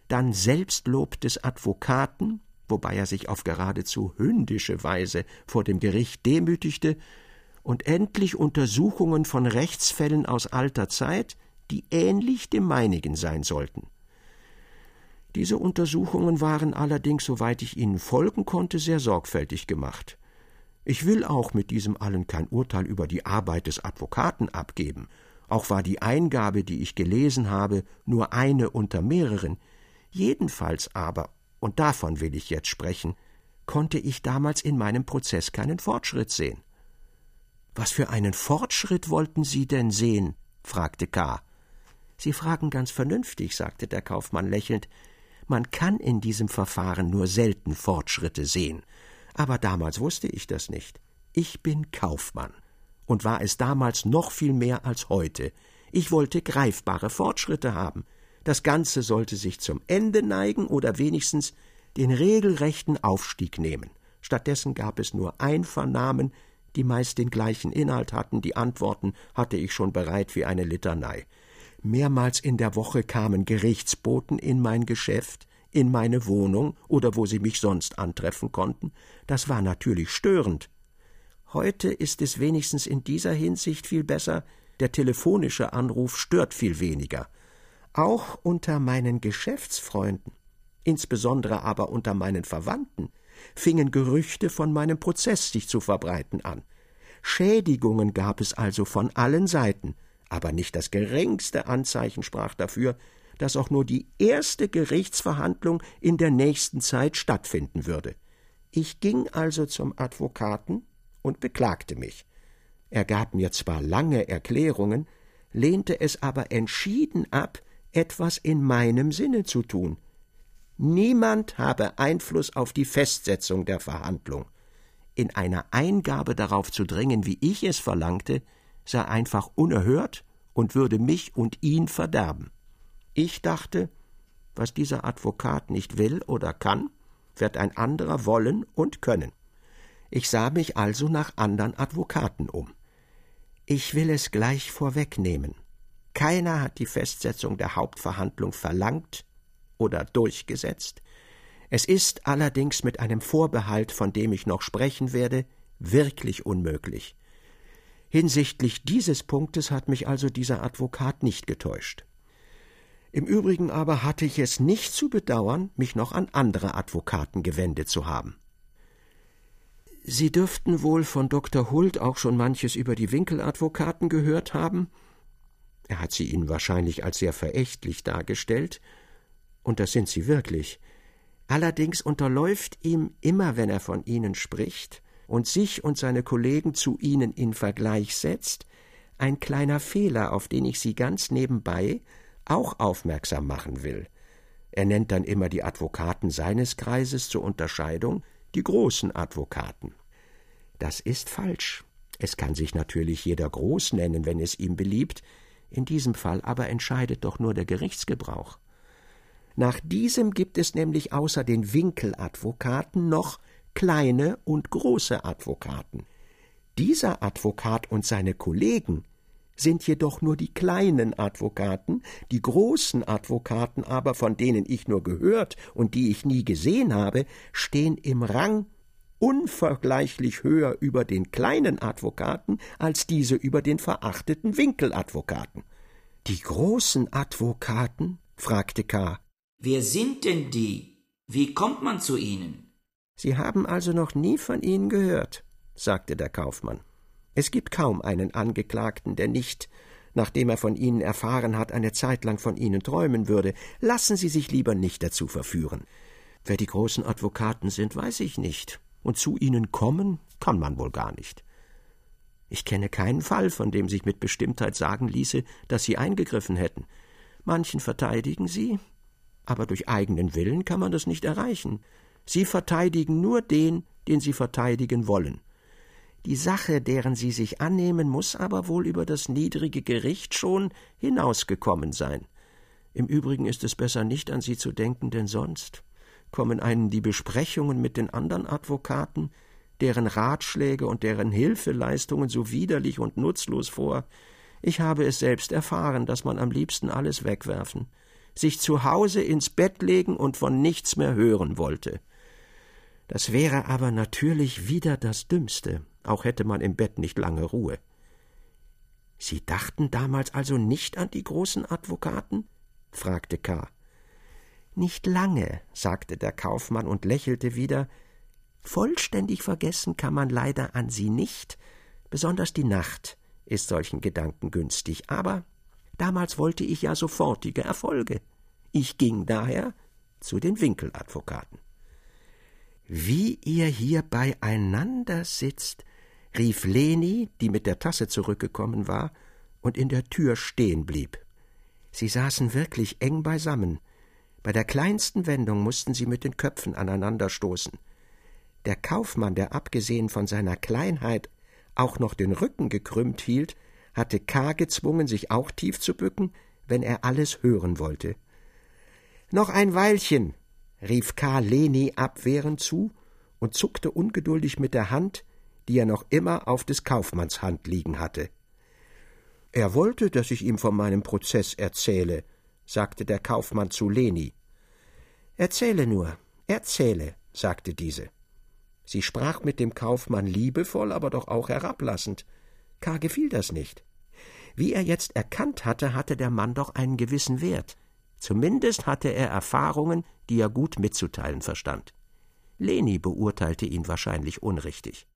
dann Selbstlob des Advokaten, wobei er sich auf geradezu hündische Weise vor dem Gericht demütigte, und endlich Untersuchungen von Rechtsfällen aus alter Zeit, die ähnlich dem meinigen sein sollten. Diese Untersuchungen waren allerdings, soweit ich ihnen folgen konnte, sehr sorgfältig gemacht. Ich will auch mit diesem allen kein Urteil über die Arbeit des Advokaten abgeben. Auch war die Eingabe, die ich gelesen habe, nur eine unter mehreren. Jedenfalls aber, und davon will ich jetzt sprechen, konnte ich damals in meinem Prozess keinen Fortschritt sehen. Was für einen Fortschritt wollten Sie denn sehen? fragte K. Sie fragen ganz vernünftig, sagte der Kaufmann lächelnd. Man kann in diesem Verfahren nur selten Fortschritte sehen. Aber damals wusste ich das nicht. Ich bin Kaufmann und war es damals noch viel mehr als heute. Ich wollte greifbare Fortschritte haben. Das Ganze sollte sich zum Ende neigen oder wenigstens den regelrechten Aufstieg nehmen. Stattdessen gab es nur ein Vernahmen, die meist den gleichen Inhalt hatten, die Antworten hatte ich schon bereit wie eine Litanei. Mehrmals in der Woche kamen Gerichtsboten in mein Geschäft, in meine Wohnung oder wo sie mich sonst antreffen konnten, das war natürlich störend. Heute ist es wenigstens in dieser Hinsicht viel besser, der telefonische Anruf stört viel weniger. Auch unter meinen Geschäftsfreunden, insbesondere aber unter meinen Verwandten, fingen Gerüchte von meinem Prozess sich zu verbreiten an. Schädigungen gab es also von allen Seiten, aber nicht das geringste Anzeichen sprach dafür, dass auch nur die erste Gerichtsverhandlung in der nächsten Zeit stattfinden würde. Ich ging also zum Advokaten und beklagte mich. Er gab mir zwar lange Erklärungen, lehnte es aber entschieden ab, etwas in meinem Sinne zu tun. Niemand habe Einfluss auf die Festsetzung der Verhandlung. In einer Eingabe darauf zu dringen, wie ich es verlangte, sei einfach unerhört und würde mich und ihn verderben. Ich dachte, was dieser Advokat nicht will oder kann, wird ein anderer wollen und können. Ich sah mich also nach anderen Advokaten um. Ich will es gleich vorwegnehmen. Keiner hat die Festsetzung der Hauptverhandlung verlangt oder durchgesetzt. Es ist allerdings mit einem Vorbehalt, von dem ich noch sprechen werde, wirklich unmöglich. Hinsichtlich dieses Punktes hat mich also dieser Advokat nicht getäuscht. Im Übrigen aber hatte ich es nicht zu bedauern, mich noch an andere Advokaten gewendet zu haben. Sie dürften wohl von Dr. Hult auch schon manches über die Winkeladvokaten gehört haben. Er hat sie Ihnen wahrscheinlich als sehr verächtlich dargestellt, und das sind sie wirklich. Allerdings unterläuft ihm immer, wenn er von ihnen spricht und sich und seine Kollegen zu ihnen in Vergleich setzt, ein kleiner Fehler, auf den ich Sie ganz nebenbei auch aufmerksam machen will. Er nennt dann immer die Advokaten seines Kreises zur Unterscheidung die großen Advokaten. Das ist falsch. Es kann sich natürlich jeder groß nennen, wenn es ihm beliebt, in diesem Fall aber entscheidet doch nur der Gerichtsgebrauch. Nach diesem gibt es nämlich außer den Winkeladvokaten noch kleine und große Advokaten. Dieser Advokat und seine Kollegen sind jedoch nur die kleinen Advokaten, die großen Advokaten aber, von denen ich nur gehört und die ich nie gesehen habe, stehen im Rang unvergleichlich höher über den kleinen Advokaten als diese über den verachteten Winkeladvokaten. Die großen Advokaten? fragte K. Wer sind denn die? Wie kommt man zu ihnen? Sie haben also noch nie von ihnen gehört, sagte der Kaufmann. Es gibt kaum einen Angeklagten, der nicht, nachdem er von Ihnen erfahren hat, eine Zeit lang von Ihnen träumen würde. Lassen Sie sich lieber nicht dazu verführen. Wer die großen Advokaten sind, weiß ich nicht, und zu ihnen kommen kann man wohl gar nicht. Ich kenne keinen Fall, von dem sich mit Bestimmtheit sagen ließe, dass sie eingegriffen hätten. Manchen verteidigen sie, aber durch eigenen Willen kann man das nicht erreichen. Sie verteidigen nur den, den sie verteidigen wollen. Die Sache, deren sie sich annehmen, muss aber wohl über das niedrige Gericht schon hinausgekommen sein. Im Übrigen ist es besser nicht an sie zu denken, denn sonst kommen einen die Besprechungen mit den anderen Advokaten, deren Ratschläge und deren Hilfeleistungen so widerlich und nutzlos vor. Ich habe es selbst erfahren, dass man am liebsten alles wegwerfen, sich zu Hause ins Bett legen und von nichts mehr hören wollte. Das wäre aber natürlich wieder das Dümmste, auch hätte man im Bett nicht lange Ruhe. Sie dachten damals also nicht an die großen Advokaten? fragte K. Nicht lange, sagte der Kaufmann und lächelte wieder. Vollständig vergessen kann man leider an sie nicht, besonders die Nacht ist solchen Gedanken günstig, aber damals wollte ich ja sofortige Erfolge. Ich ging daher zu den Winkeladvokaten. Wie ihr hier beieinander sitzt, rief Leni, die mit der Tasse zurückgekommen war und in der Tür stehen blieb. Sie saßen wirklich eng beisammen, bei der kleinsten Wendung mussten sie mit den Köpfen aneinanderstoßen. Der Kaufmann, der abgesehen von seiner Kleinheit auch noch den Rücken gekrümmt hielt, hatte K. gezwungen, sich auch tief zu bücken, wenn er alles hören wollte. Noch ein Weilchen, rief K. Leni abwehrend zu und zuckte ungeduldig mit der Hand, die er noch immer auf des Kaufmanns Hand liegen hatte. Er wollte, dass ich ihm von meinem Prozess erzähle, sagte der Kaufmann zu Leni. Erzähle nur, erzähle, sagte diese. Sie sprach mit dem Kaufmann liebevoll, aber doch auch herablassend. K. gefiel das nicht. Wie er jetzt erkannt hatte, hatte der Mann doch einen gewissen Wert. Zumindest hatte er Erfahrungen, die er gut mitzuteilen verstand. Leni beurteilte ihn wahrscheinlich unrichtig.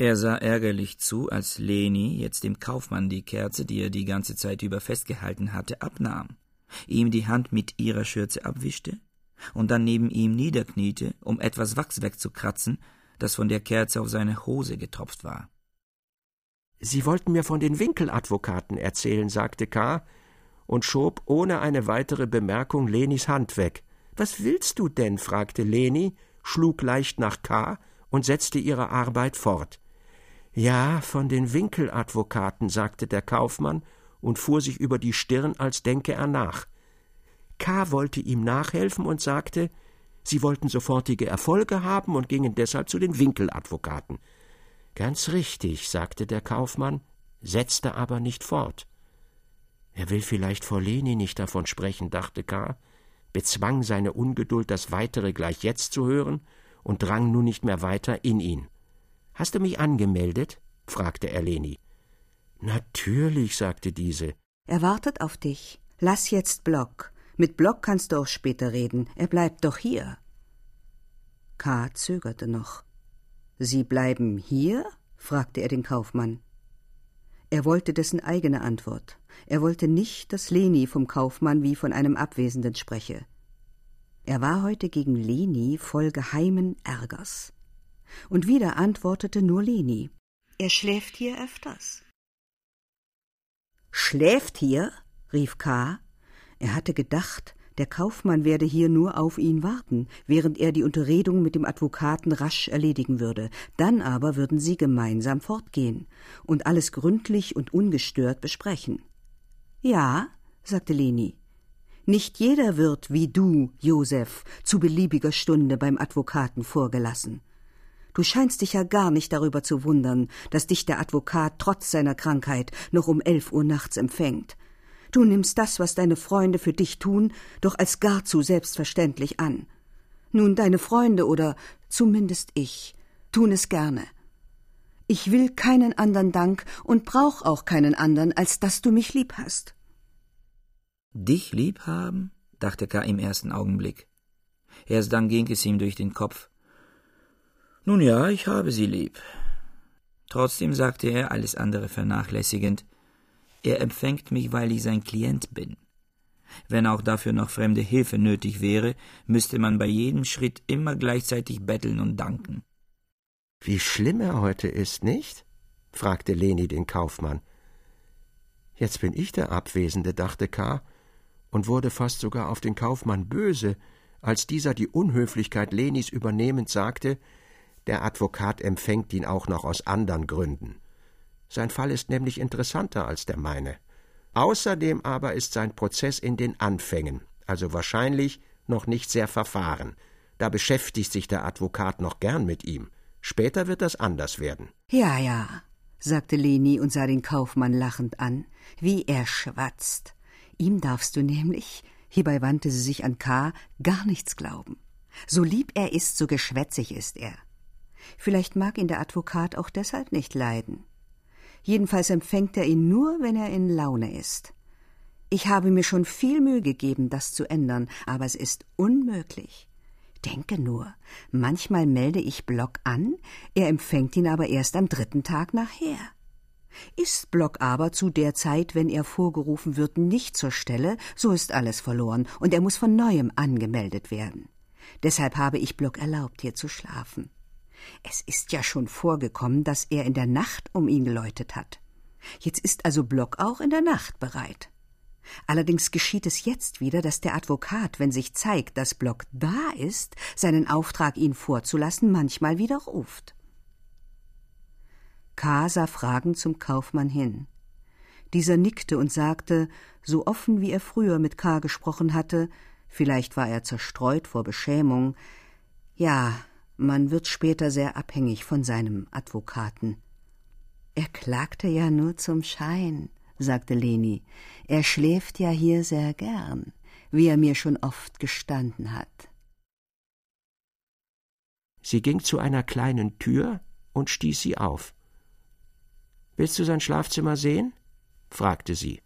Er sah ärgerlich zu, als Leni jetzt dem Kaufmann die Kerze, die er die ganze Zeit über festgehalten hatte, abnahm ihm die Hand mit ihrer Schürze abwischte und dann neben ihm niederkniete, um etwas Wachs wegzukratzen, das von der Kerze auf seine Hose getropft war. Sie wollten mir von den Winkeladvokaten erzählen, sagte K. und schob ohne eine weitere Bemerkung Lenis Hand weg. Was willst du denn? fragte Leni, schlug leicht nach K. und setzte ihre Arbeit fort. Ja, von den Winkeladvokaten, sagte der Kaufmann und fuhr sich über die Stirn, als denke er nach. K. wollte ihm nachhelfen und sagte, sie wollten sofortige Erfolge haben und gingen deshalb zu den Winkeladvokaten. Ganz richtig, sagte der Kaufmann, setzte aber nicht fort. Er will vielleicht vor Leni nicht davon sprechen, dachte K., bezwang seine Ungeduld, das Weitere gleich jetzt zu hören, und drang nun nicht mehr weiter in ihn. Hast du mich angemeldet? fragte er Leni. Natürlich, sagte diese. Er wartet auf dich. Lass jetzt Block. Mit Block kannst du auch später reden. Er bleibt doch hier. K. zögerte noch. Sie bleiben hier? fragte er den Kaufmann. Er wollte dessen eigene Antwort. Er wollte nicht, dass Leni vom Kaufmann wie von einem Abwesenden spreche. Er war heute gegen Leni voll geheimen Ärgers. Und wieder antwortete nur Leni. Er schläft hier öfters. Schläft hier? rief K. Er hatte gedacht, der Kaufmann werde hier nur auf ihn warten, während er die Unterredung mit dem Advokaten rasch erledigen würde. Dann aber würden sie gemeinsam fortgehen und alles gründlich und ungestört besprechen. Ja, sagte Leni. Nicht jeder wird wie du, Josef, zu beliebiger Stunde beim Advokaten vorgelassen. Du scheinst dich ja gar nicht darüber zu wundern, dass dich der Advokat trotz seiner Krankheit noch um elf Uhr nachts empfängt. Du nimmst das, was deine Freunde für dich tun, doch als gar zu selbstverständlich an. Nun, deine Freunde oder zumindest ich tun es gerne. Ich will keinen anderen Dank und brauch auch keinen anderen, als dass du mich lieb hast. Dich lieb haben? dachte K. im ersten Augenblick. Erst dann ging es ihm durch den Kopf. Nun ja, ich habe sie lieb. Trotzdem sagte er, alles andere vernachlässigend, er empfängt mich, weil ich sein Klient bin. Wenn auch dafür noch fremde Hilfe nötig wäre, müsste man bei jedem Schritt immer gleichzeitig betteln und danken. Wie schlimm er heute ist, nicht? fragte Leni den Kaufmann. Jetzt bin ich der Abwesende, dachte K. und wurde fast sogar auf den Kaufmann böse, als dieser die Unhöflichkeit Lenis übernehmend sagte, der Advokat empfängt ihn auch noch aus anderen Gründen. Sein Fall ist nämlich interessanter als der meine. Außerdem aber ist sein Prozess in den Anfängen, also wahrscheinlich noch nicht sehr verfahren. Da beschäftigt sich der Advokat noch gern mit ihm. Später wird das anders werden. Ja, ja, sagte Leni und sah den Kaufmann lachend an, wie er schwatzt. Ihm darfst du nämlich, hierbei wandte sie sich an K., gar nichts glauben. So lieb er ist, so geschwätzig ist er. Vielleicht mag ihn der Advokat auch deshalb nicht leiden. Jedenfalls empfängt er ihn nur, wenn er in Laune ist. Ich habe mir schon viel Mühe gegeben, das zu ändern, aber es ist unmöglich. Denke nur, manchmal melde ich Block an, er empfängt ihn aber erst am dritten Tag nachher. Ist Block aber zu der Zeit, wenn er vorgerufen wird, nicht zur Stelle, so ist alles verloren und er muss von neuem angemeldet werden. Deshalb habe ich Block erlaubt, hier zu schlafen. Es ist ja schon vorgekommen, dass er in der Nacht um ihn geläutet hat. Jetzt ist also Block auch in der Nacht bereit. Allerdings geschieht es jetzt wieder, dass der Advokat, wenn sich zeigt, dass Block da ist, seinen Auftrag, ihn vorzulassen, manchmal widerruft. K. sah fragend zum Kaufmann hin. Dieser nickte und sagte, so offen wie er früher mit K. gesprochen hatte, vielleicht war er zerstreut vor Beschämung, ja, man wird später sehr abhängig von seinem Advokaten. Er klagte ja nur zum Schein, sagte Leni. Er schläft ja hier sehr gern, wie er mir schon oft gestanden hat. Sie ging zu einer kleinen Tür und stieß sie auf. Willst du sein Schlafzimmer sehen? fragte sie.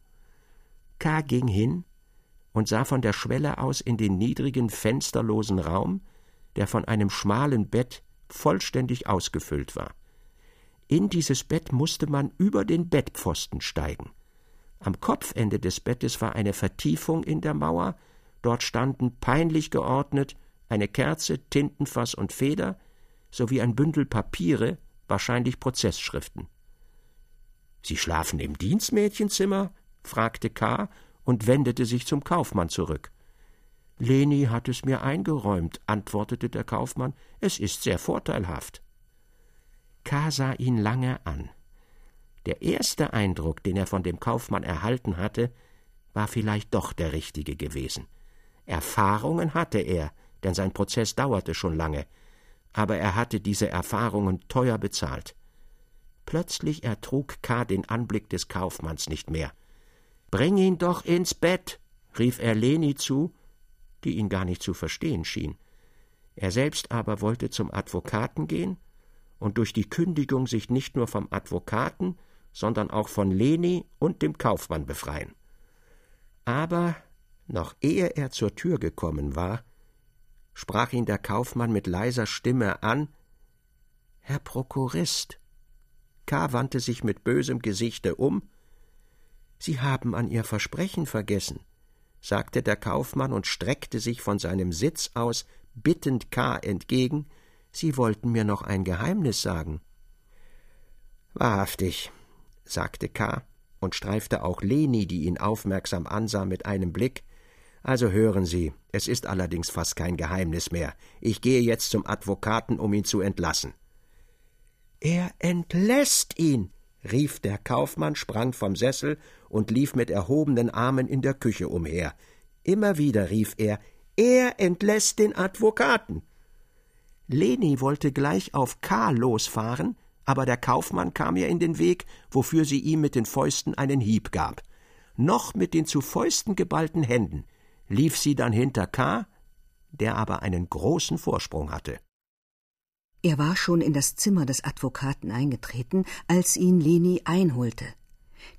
K. ging hin und sah von der Schwelle aus in den niedrigen, fensterlosen Raum, der von einem schmalen Bett vollständig ausgefüllt war. In dieses Bett musste man über den Bettpfosten steigen. Am Kopfende des Bettes war eine Vertiefung in der Mauer, dort standen peinlich geordnet eine Kerze, Tintenfass und Feder sowie ein Bündel Papiere, wahrscheinlich Prozessschriften. Sie schlafen im Dienstmädchenzimmer? fragte K. und wendete sich zum Kaufmann zurück. Leni hat es mir eingeräumt, antwortete der Kaufmann, es ist sehr vorteilhaft. K. sah ihn lange an. Der erste Eindruck, den er von dem Kaufmann erhalten hatte, war vielleicht doch der richtige gewesen. Erfahrungen hatte er, denn sein Prozess dauerte schon lange, aber er hatte diese Erfahrungen teuer bezahlt. Plötzlich ertrug K. den Anblick des Kaufmanns nicht mehr. Bring ihn doch ins Bett, rief er Leni zu die ihn gar nicht zu verstehen schien. Er selbst aber wollte zum Advokaten gehen und durch die Kündigung sich nicht nur vom Advokaten, sondern auch von Leni und dem Kaufmann befreien. Aber noch ehe er zur Tür gekommen war, sprach ihn der Kaufmann mit leiser Stimme an Herr Prokurist. K. wandte sich mit bösem Gesichte um. Sie haben an Ihr Versprechen vergessen, sagte der Kaufmann und streckte sich von seinem Sitz aus bittend K. entgegen. Sie wollten mir noch ein Geheimnis sagen. Wahrhaftig, sagte K. und streifte auch Leni, die ihn aufmerksam ansah, mit einem Blick. Also hören Sie, es ist allerdings fast kein Geheimnis mehr. Ich gehe jetzt zum Advokaten, um ihn zu entlassen. Er entlässt ihn, rief der Kaufmann, sprang vom Sessel und lief mit erhobenen Armen in der Küche umher. Immer wieder rief er Er entlässt den Advokaten. Leni wollte gleich auf K losfahren, aber der Kaufmann kam ihr in den Weg, wofür sie ihm mit den Fäusten einen Hieb gab. Noch mit den zu Fäusten geballten Händen lief sie dann hinter K., der aber einen großen Vorsprung hatte. Er war schon in das Zimmer des Advokaten eingetreten, als ihn Leni einholte.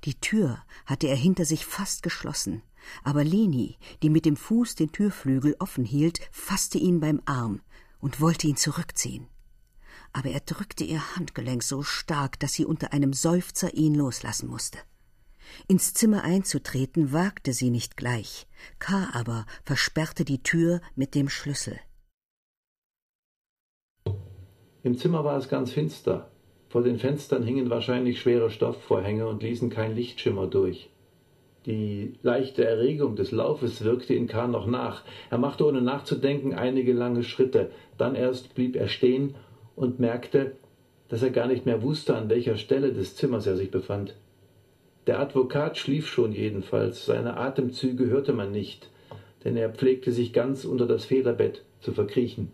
Die Tür hatte er hinter sich fast geschlossen, aber Leni, die mit dem Fuß den Türflügel offen hielt, fasste ihn beim Arm und wollte ihn zurückziehen. Aber er drückte ihr Handgelenk so stark, dass sie unter einem Seufzer ihn loslassen musste. Ins Zimmer einzutreten wagte sie nicht gleich, K. aber versperrte die Tür mit dem Schlüssel. Im Zimmer war es ganz finster. Vor den Fenstern hingen wahrscheinlich schwere Stoffvorhänge und ließen kein Lichtschimmer durch. Die leichte Erregung des Laufes wirkte in Kahn noch nach. Er machte ohne nachzudenken einige lange Schritte. Dann erst blieb er stehen und merkte, dass er gar nicht mehr wusste, an welcher Stelle des Zimmers er sich befand. Der Advokat schlief schon jedenfalls, seine Atemzüge hörte man nicht, denn er pflegte sich ganz unter das Federbett zu verkriechen.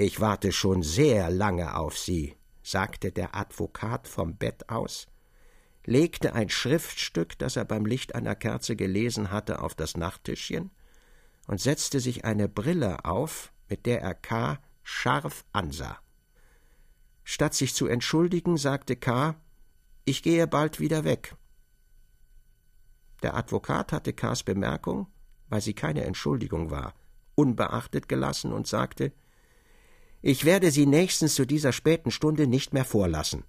Ich warte schon sehr lange auf Sie, sagte der Advokat vom Bett aus, legte ein Schriftstück, das er beim Licht einer Kerze gelesen hatte, auf das Nachttischchen und setzte sich eine Brille auf, mit der er K. scharf ansah. Statt sich zu entschuldigen, sagte K. Ich gehe bald wieder weg. Der Advokat hatte K.s Bemerkung, weil sie keine Entschuldigung war, unbeachtet gelassen und sagte ich werde Sie nächstens zu dieser späten Stunde nicht mehr vorlassen.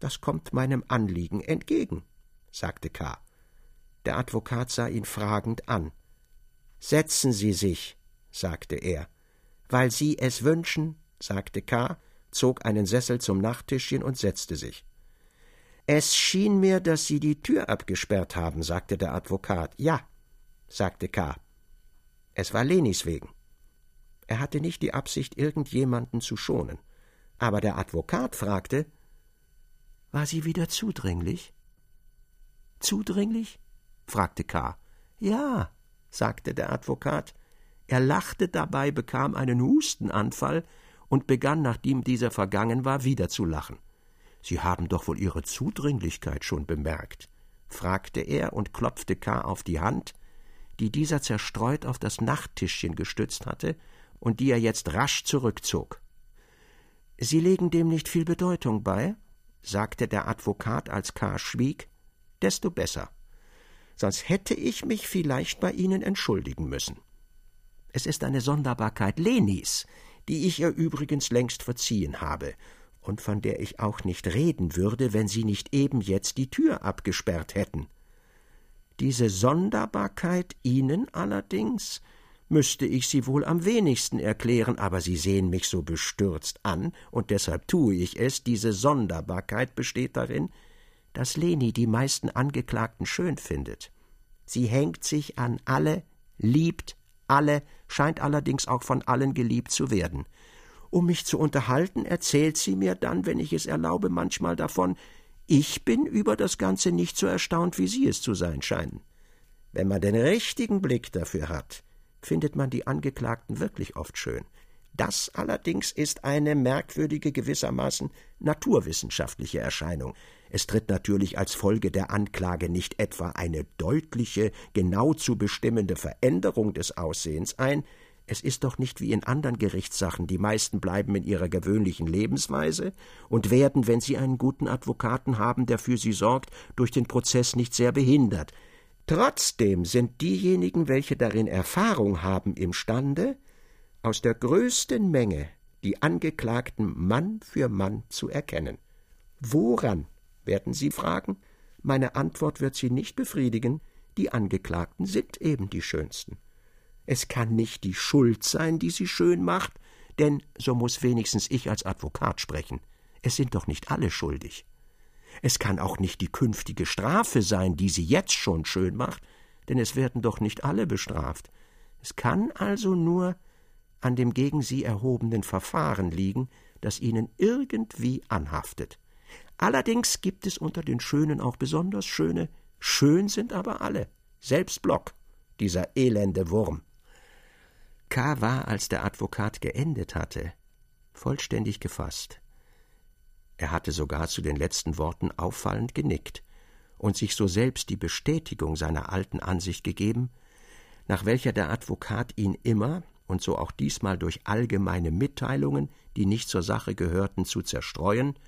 Das kommt meinem Anliegen entgegen, sagte K. Der Advokat sah ihn fragend an. Setzen Sie sich, sagte er. Weil Sie es wünschen, sagte K., zog einen Sessel zum Nachttischchen und setzte sich. Es schien mir, dass Sie die Tür abgesperrt haben, sagte der Advokat. Ja, sagte K. Es war Lenis wegen. Er hatte nicht die Absicht, irgendjemanden zu schonen. Aber der Advokat fragte War sie wieder zudringlich? Zudringlich? fragte K. Ja, sagte der Advokat. Er lachte dabei, bekam einen Hustenanfall und begann, nachdem dieser vergangen war, wieder zu lachen. Sie haben doch wohl Ihre Zudringlichkeit schon bemerkt, fragte er und klopfte K. auf die Hand, die dieser zerstreut auf das Nachttischchen gestützt hatte und die er jetzt rasch zurückzog. Sie legen dem nicht viel Bedeutung bei, sagte der Advokat, als K. schwieg, desto besser. Sonst hätte ich mich vielleicht bei Ihnen entschuldigen müssen. Es ist eine Sonderbarkeit Lenis, die ich ihr übrigens längst verziehen habe und von der ich auch nicht reden würde, wenn Sie nicht eben jetzt die Tür abgesperrt hätten. Diese Sonderbarkeit Ihnen allerdings müsste ich sie wohl am wenigsten erklären, aber Sie sehen mich so bestürzt an, und deshalb tue ich es. Diese Sonderbarkeit besteht darin, dass Leni die meisten Angeklagten schön findet. Sie hängt sich an alle, liebt alle, scheint allerdings auch von allen geliebt zu werden. Um mich zu unterhalten, erzählt sie mir dann, wenn ich es erlaube, manchmal davon, ich bin über das Ganze nicht so erstaunt, wie Sie es zu sein scheinen. Wenn man den richtigen Blick dafür hat, findet man die Angeklagten wirklich oft schön. Das allerdings ist eine merkwürdige, gewissermaßen naturwissenschaftliche Erscheinung. Es tritt natürlich als Folge der Anklage nicht etwa eine deutliche, genau zu bestimmende Veränderung des Aussehens ein, es ist doch nicht wie in anderen Gerichtssachen, die meisten bleiben in ihrer gewöhnlichen Lebensweise und werden, wenn sie einen guten Advokaten haben, der für sie sorgt, durch den Prozess nicht sehr behindert. Trotzdem sind diejenigen, welche darin Erfahrung haben, imstande, aus der größten Menge die Angeklagten Mann für Mann zu erkennen. Woran, werden Sie fragen? Meine Antwort wird Sie nicht befriedigen, die Angeklagten sind eben die schönsten. Es kann nicht die Schuld sein, die sie schön macht, denn so muss wenigstens ich als Advokat sprechen. Es sind doch nicht alle schuldig. Es kann auch nicht die künftige Strafe sein, die sie jetzt schon schön macht, denn es werden doch nicht alle bestraft. Es kann also nur an dem gegen sie erhobenen Verfahren liegen, das ihnen irgendwie anhaftet. Allerdings gibt es unter den Schönen auch besonders Schöne, schön sind aber alle, selbst Block, dieser elende Wurm. K. war, als der Advokat geendet hatte, vollständig gefasst. Er hatte sogar zu den letzten Worten auffallend genickt und sich so selbst die Bestätigung seiner alten Ansicht gegeben, nach welcher der Advokat ihn immer, und so auch diesmal durch allgemeine Mitteilungen, die nicht zur Sache gehörten, zu zerstreuen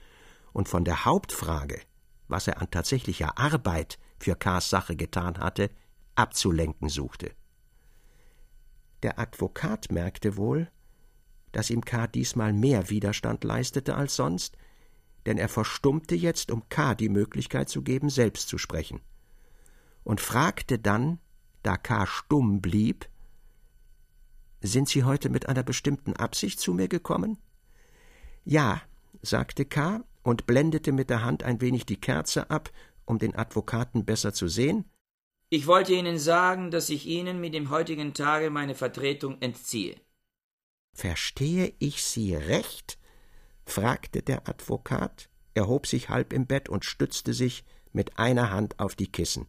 und von der Hauptfrage, was er an tatsächlicher Arbeit für K.s Sache getan hatte, abzulenken suchte. Der Advokat merkte wohl, dass ihm K. diesmal mehr Widerstand leistete als sonst, denn er verstummte jetzt, um K. die Möglichkeit zu geben, selbst zu sprechen, und fragte dann, da K. stumm blieb, Sind Sie heute mit einer bestimmten Absicht zu mir gekommen? Ja, sagte K. und blendete mit der Hand ein wenig die Kerze ab, um den Advokaten besser zu sehen. Ich wollte Ihnen sagen, dass ich Ihnen mit dem heutigen Tage meine Vertretung entziehe. Verstehe ich Sie recht? Fragte der Advokat, erhob sich halb im Bett und stützte sich mit einer Hand auf die Kissen.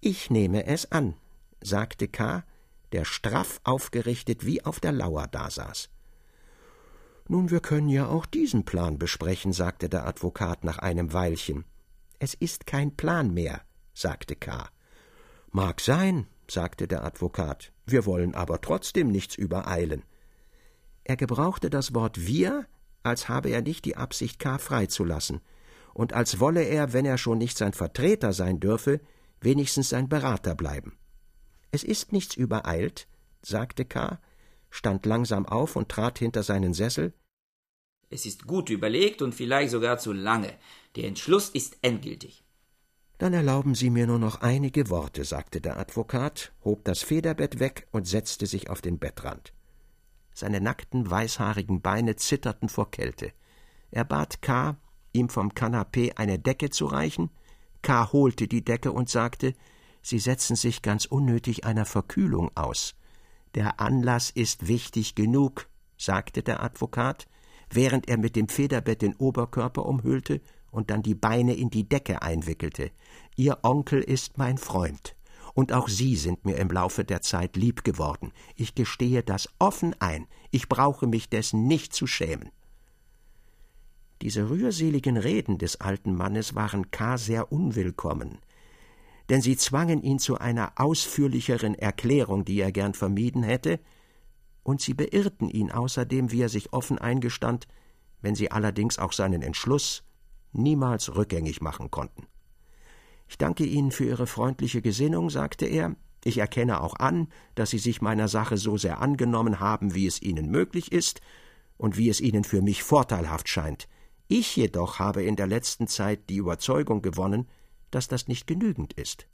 Ich nehme es an, sagte K., der straff aufgerichtet wie auf der Lauer dasaß. Nun, wir können ja auch diesen Plan besprechen, sagte der Advokat nach einem Weilchen. Es ist kein Plan mehr, sagte K. Mag sein, sagte der Advokat, wir wollen aber trotzdem nichts übereilen. Er gebrauchte das Wort wir als habe er nicht die Absicht, K. freizulassen, und als wolle er, wenn er schon nicht sein Vertreter sein dürfe, wenigstens sein Berater bleiben. Es ist nichts übereilt, sagte K., stand langsam auf und trat hinter seinen Sessel. Es ist gut überlegt und vielleicht sogar zu lange. Der Entschluss ist endgültig. Dann erlauben Sie mir nur noch einige Worte, sagte der Advokat, hob das Federbett weg und setzte sich auf den Bettrand. Seine nackten, weißhaarigen Beine zitterten vor Kälte. Er bat K., ihm vom Kanapee eine Decke zu reichen. K. holte die Decke und sagte, Sie setzen sich ganz unnötig einer Verkühlung aus. Der Anlass ist wichtig genug, sagte der Advokat, während er mit dem Federbett den Oberkörper umhüllte und dann die Beine in die Decke einwickelte. Ihr Onkel ist mein Freund und auch Sie sind mir im Laufe der Zeit lieb geworden. Ich gestehe das offen ein. Ich brauche mich dessen nicht zu schämen. Diese rührseligen Reden des alten Mannes waren K. sehr unwillkommen, denn sie zwangen ihn zu einer ausführlicheren Erklärung, die er gern vermieden hätte, und sie beirrten ihn außerdem, wie er sich offen eingestand, wenn sie allerdings auch seinen Entschluss niemals rückgängig machen konnten. Ich danke Ihnen für Ihre freundliche Gesinnung, sagte er. Ich erkenne auch an, dass Sie sich meiner Sache so sehr angenommen haben, wie es Ihnen möglich ist und wie es Ihnen für mich vorteilhaft scheint. Ich jedoch habe in der letzten Zeit die Überzeugung gewonnen, dass das nicht genügend ist.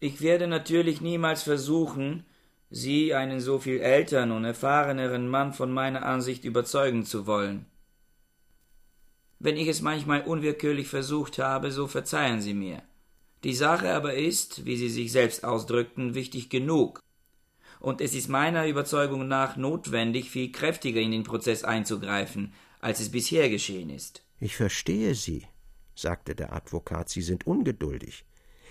Ich werde natürlich niemals versuchen, Sie, einen so viel älteren und erfahreneren Mann, von meiner Ansicht überzeugen zu wollen. Wenn ich es manchmal unwillkürlich versucht habe, so verzeihen Sie mir. Die Sache aber ist, wie Sie sich selbst ausdrückten, wichtig genug. Und es ist meiner Überzeugung nach notwendig, viel kräftiger in den Prozess einzugreifen, als es bisher geschehen ist. Ich verstehe Sie, sagte der Advokat, Sie sind ungeduldig.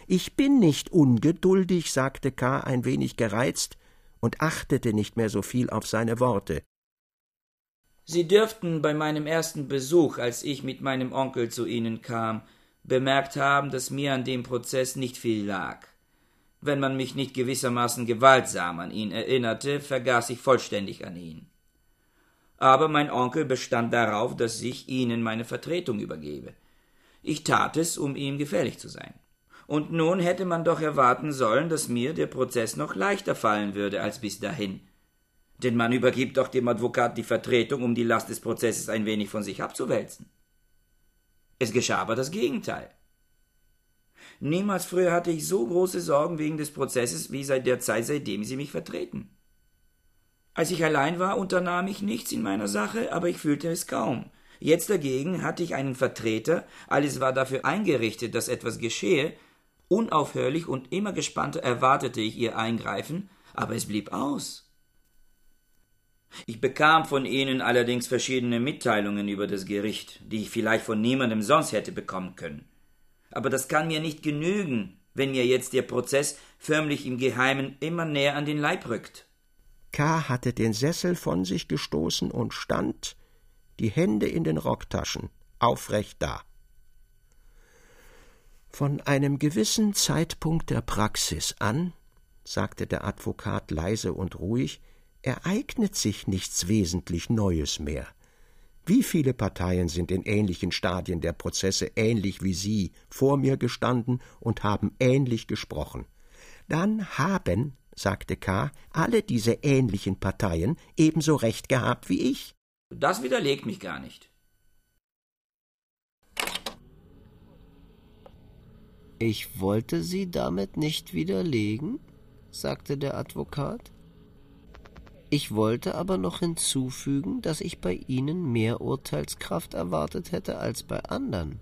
Ich bin nicht ungeduldig, sagte K. ein wenig gereizt und achtete nicht mehr so viel auf seine Worte. Sie dürften bei meinem ersten Besuch, als ich mit meinem Onkel zu Ihnen kam, bemerkt haben, dass mir an dem Prozess nicht viel lag. Wenn man mich nicht gewissermaßen gewaltsam an ihn erinnerte, vergaß ich vollständig an ihn. Aber mein Onkel bestand darauf, dass ich ihnen meine Vertretung übergebe. Ich tat es, um ihm gefällig zu sein. Und nun hätte man doch erwarten sollen, dass mir der Prozess noch leichter fallen würde als bis dahin. Denn man übergibt doch dem Advokat die Vertretung, um die Last des Prozesses ein wenig von sich abzuwälzen. Es geschah aber das Gegenteil. Niemals früher hatte ich so große Sorgen wegen des Prozesses wie seit der Zeit, seitdem Sie mich vertreten. Als ich allein war, unternahm ich nichts in meiner Sache, aber ich fühlte es kaum. Jetzt dagegen hatte ich einen Vertreter, alles war dafür eingerichtet, dass etwas geschehe, unaufhörlich und immer gespannter erwartete ich ihr Eingreifen, aber es blieb aus. Ich bekam von Ihnen allerdings verschiedene Mitteilungen über das Gericht, die ich vielleicht von niemandem sonst hätte bekommen können. Aber das kann mir nicht genügen, wenn mir jetzt der Prozess förmlich im Geheimen immer näher an den Leib rückt. K. hatte den Sessel von sich gestoßen und stand, die Hände in den Rocktaschen, aufrecht da. Von einem gewissen Zeitpunkt der Praxis an, sagte der Advokat leise und ruhig, ereignet sich nichts wesentlich Neues mehr. Wie viele Parteien sind in ähnlichen Stadien der Prozesse ähnlich wie Sie vor mir gestanden und haben ähnlich gesprochen? Dann haben, sagte K., alle diese ähnlichen Parteien ebenso recht gehabt wie ich. Das widerlegt mich gar nicht. Ich wollte Sie damit nicht widerlegen, sagte der Advokat. Ich wollte aber noch hinzufügen, dass ich bei Ihnen mehr Urteilskraft erwartet hätte als bei anderen.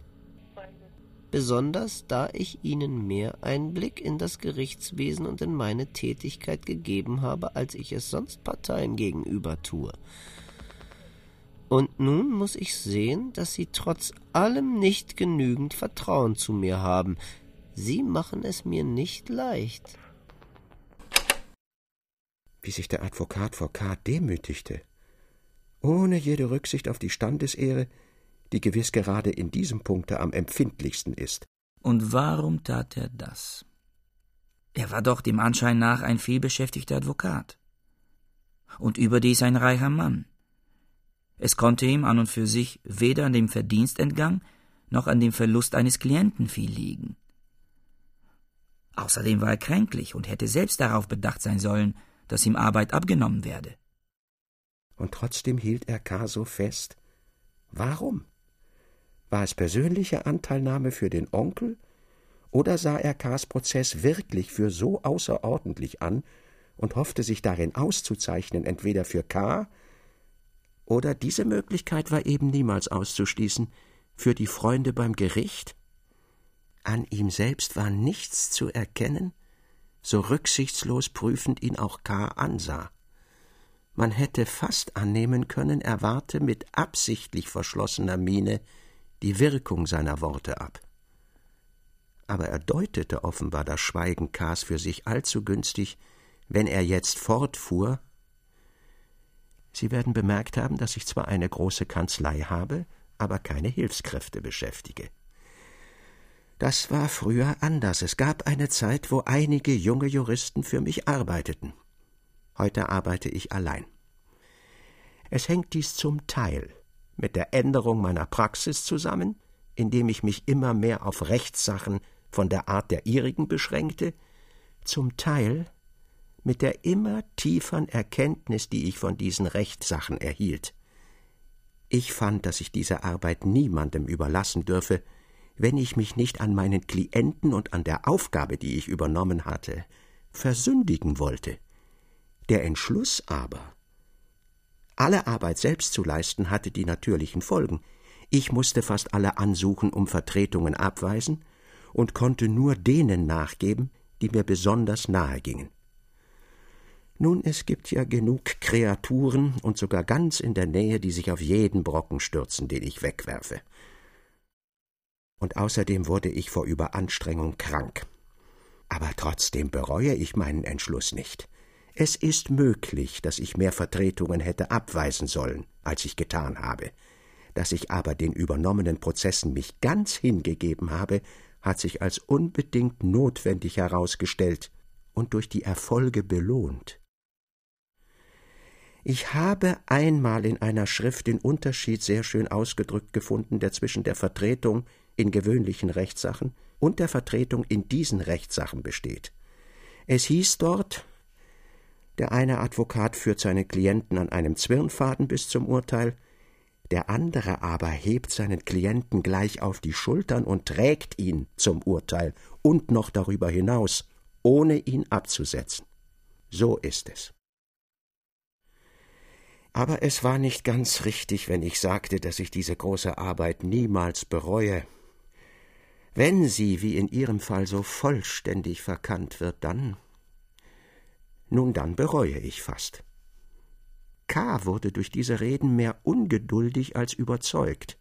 Besonders da ich Ihnen mehr Einblick in das Gerichtswesen und in meine Tätigkeit gegeben habe, als ich es sonst Parteien gegenüber tue. Und nun muss ich sehen, dass Sie trotz allem nicht genügend Vertrauen zu mir haben. Sie machen es mir nicht leicht wie sich der Advokat vor K. demütigte, ohne jede Rücksicht auf die Standesehre, die gewiss gerade in diesem Punkte am empfindlichsten ist. Und warum tat er das? Er war doch dem Anschein nach ein vielbeschäftigter Advokat. Und überdies ein reicher Mann. Es konnte ihm an und für sich weder an dem Verdienstentgang noch an dem Verlust eines Klienten viel liegen. Außerdem war er kränklich und hätte selbst darauf bedacht sein sollen, dass ihm Arbeit abgenommen werde. Und trotzdem hielt er K. so fest. Warum? War es persönliche Anteilnahme für den Onkel, oder sah er K.s Prozess wirklich für so außerordentlich an und hoffte sich darin auszuzeichnen, entweder für K. oder diese Möglichkeit war eben niemals auszuschließen, für die Freunde beim Gericht? An ihm selbst war nichts zu erkennen, so rücksichtslos prüfend ihn auch K. ansah. Man hätte fast annehmen können, er warte mit absichtlich verschlossener Miene die Wirkung seiner Worte ab. Aber er deutete offenbar das Schweigen K.s für sich allzu günstig, wenn er jetzt fortfuhr. Sie werden bemerkt haben, dass ich zwar eine große Kanzlei habe, aber keine Hilfskräfte beschäftige. Das war früher anders. Es gab eine Zeit, wo einige junge Juristen für mich arbeiteten. Heute arbeite ich allein. Es hängt dies zum Teil mit der Änderung meiner Praxis zusammen, indem ich mich immer mehr auf Rechtssachen von der Art der ihrigen beschränkte, zum Teil mit der immer tieferen Erkenntnis, die ich von diesen Rechtssachen erhielt. Ich fand, dass ich diese Arbeit niemandem überlassen dürfe, wenn ich mich nicht an meinen Klienten und an der Aufgabe, die ich übernommen hatte, versündigen wollte. Der Entschluss aber, alle Arbeit selbst zu leisten, hatte die natürlichen Folgen. Ich musste fast alle Ansuchen um Vertretungen abweisen und konnte nur denen nachgeben, die mir besonders nahe gingen. Nun, es gibt ja genug Kreaturen und sogar ganz in der Nähe, die sich auf jeden Brocken stürzen, den ich wegwerfe und außerdem wurde ich vor Überanstrengung krank. Aber trotzdem bereue ich meinen Entschluss nicht. Es ist möglich, dass ich mehr Vertretungen hätte abweisen sollen, als ich getan habe. Dass ich aber den übernommenen Prozessen mich ganz hingegeben habe, hat sich als unbedingt notwendig herausgestellt und durch die Erfolge belohnt. Ich habe einmal in einer Schrift den Unterschied sehr schön ausgedrückt gefunden, der zwischen der Vertretung in gewöhnlichen Rechtssachen und der Vertretung in diesen Rechtssachen besteht. Es hieß dort Der eine Advokat führt seinen Klienten an einem Zwirnfaden bis zum Urteil, der andere aber hebt seinen Klienten gleich auf die Schultern und trägt ihn zum Urteil und noch darüber hinaus, ohne ihn abzusetzen. So ist es. Aber es war nicht ganz richtig, wenn ich sagte, dass ich diese große Arbeit niemals bereue. Wenn sie, wie in Ihrem Fall, so vollständig verkannt wird, dann. Nun, dann bereue ich fast. K. wurde durch diese Reden mehr ungeduldig als überzeugt.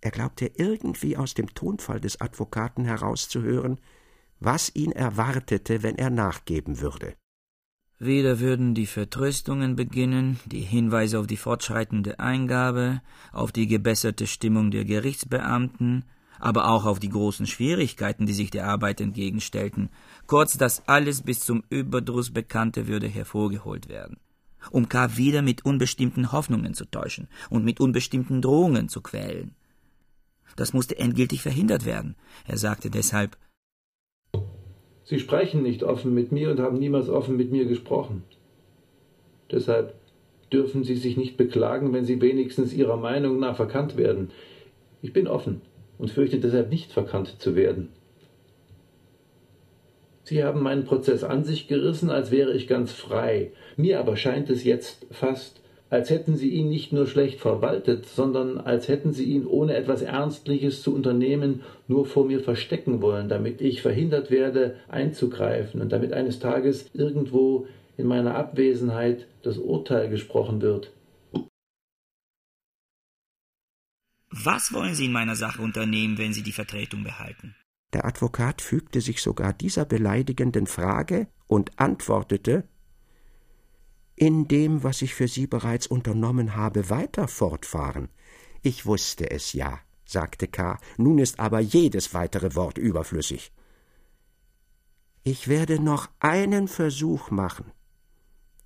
Er glaubte irgendwie aus dem Tonfall des Advokaten herauszuhören, was ihn erwartete, wenn er nachgeben würde. Wieder würden die Vertröstungen beginnen, die Hinweise auf die fortschreitende Eingabe, auf die gebesserte Stimmung der Gerichtsbeamten, aber auch auf die großen Schwierigkeiten, die sich der Arbeit entgegenstellten. Kurz, das alles bis zum Überdruss Bekannte würde hervorgeholt werden, um K. wieder mit unbestimmten Hoffnungen zu täuschen und mit unbestimmten Drohungen zu quälen. Das musste endgültig verhindert werden. Er sagte deshalb Sie sprechen nicht offen mit mir und haben niemals offen mit mir gesprochen. Deshalb dürfen Sie sich nicht beklagen, wenn Sie wenigstens Ihrer Meinung nach verkannt werden. Ich bin offen und fürchte deshalb nicht verkannt zu werden. Sie haben meinen Prozess an sich gerissen, als wäre ich ganz frei. Mir aber scheint es jetzt fast, als hätten sie ihn nicht nur schlecht verwaltet, sondern als hätten sie ihn ohne etwas Ernstliches zu unternehmen nur vor mir verstecken wollen, damit ich verhindert werde, einzugreifen und damit eines Tages irgendwo in meiner Abwesenheit das Urteil gesprochen wird. Was wollen Sie in meiner Sache unternehmen, wenn Sie die Vertretung behalten? Der Advokat fügte sich sogar dieser beleidigenden Frage und antwortete in dem, was ich für Sie bereits unternommen habe, weiter fortfahren. Ich wusste es ja, sagte K., nun ist aber jedes weitere Wort überflüssig. Ich werde noch einen Versuch machen,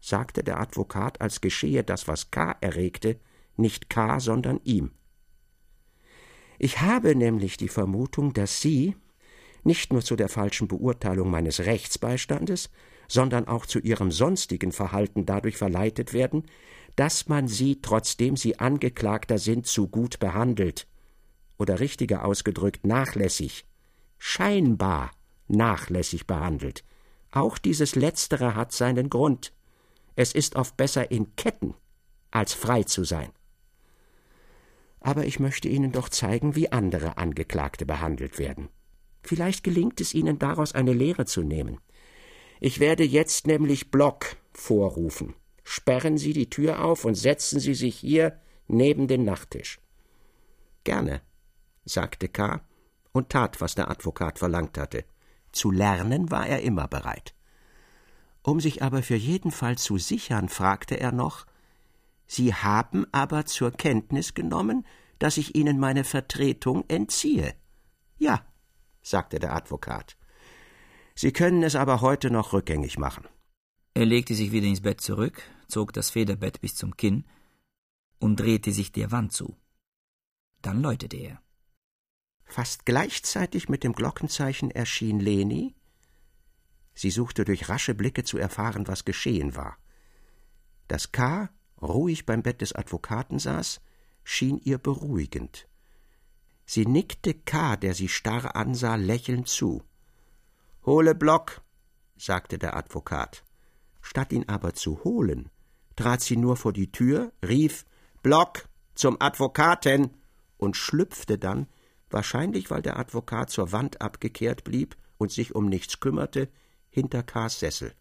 sagte der Advokat, als geschehe das, was K. erregte, nicht K., sondern ihm. Ich habe nämlich die Vermutung, dass Sie nicht nur zu der falschen Beurteilung meines Rechtsbeistandes, sondern auch zu ihrem sonstigen Verhalten dadurch verleitet werden, dass man sie, trotzdem sie Angeklagter sind, zu gut behandelt, oder richtiger ausgedrückt nachlässig, scheinbar nachlässig behandelt. Auch dieses Letztere hat seinen Grund. Es ist oft besser in Ketten, als frei zu sein. Aber ich möchte Ihnen doch zeigen, wie andere Angeklagte behandelt werden. Vielleicht gelingt es Ihnen daraus eine Lehre zu nehmen. Ich werde jetzt nämlich Block vorrufen. Sperren Sie die Tür auf und setzen Sie sich hier neben den Nachttisch. Gerne, sagte K. und tat, was der Advokat verlangt hatte. Zu lernen war er immer bereit. Um sich aber für jeden Fall zu sichern, fragte er noch Sie haben aber zur Kenntnis genommen, dass ich Ihnen meine Vertretung entziehe. Ja, sagte der Advokat. Sie können es aber heute noch rückgängig machen. Er legte sich wieder ins Bett zurück, zog das Federbett bis zum Kinn und drehte sich der Wand zu. Dann läutete er. Fast gleichzeitig mit dem Glockenzeichen erschien Leni. Sie suchte durch rasche Blicke zu erfahren, was geschehen war. Dass K. ruhig beim Bett des Advokaten saß, schien ihr beruhigend. Sie nickte K., der sie starr ansah, lächelnd zu. Hole Block, sagte der Advokat. Statt ihn aber zu holen, trat sie nur vor die Tür, rief Block zum Advokaten und schlüpfte dann, wahrscheinlich weil der Advokat zur Wand abgekehrt blieb und sich um nichts kümmerte, hinter Kars Sessel.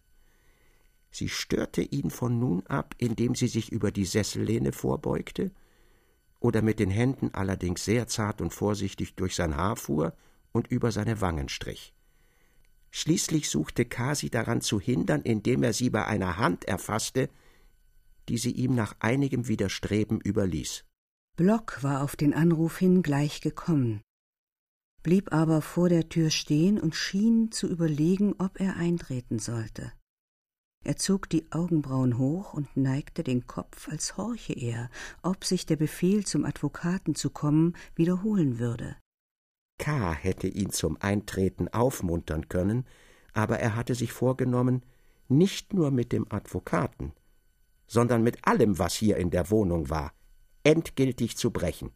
Sie störte ihn von nun ab, indem sie sich über die Sessellehne vorbeugte oder mit den Händen allerdings sehr zart und vorsichtig durch sein Haar fuhr und über seine Wangen strich. Schließlich suchte Kasi daran zu hindern, indem er sie bei einer Hand erfasste, die sie ihm nach einigem Widerstreben überließ. Block war auf den Anruf hin gleich gekommen, blieb aber vor der Tür stehen und schien zu überlegen, ob er eintreten sollte. Er zog die Augenbrauen hoch und neigte den Kopf, als horche er, ob sich der Befehl, zum Advokaten zu kommen, wiederholen würde. K. hätte ihn zum Eintreten aufmuntern können, aber er hatte sich vorgenommen, nicht nur mit dem Advokaten, sondern mit allem, was hier in der Wohnung war, endgültig zu brechen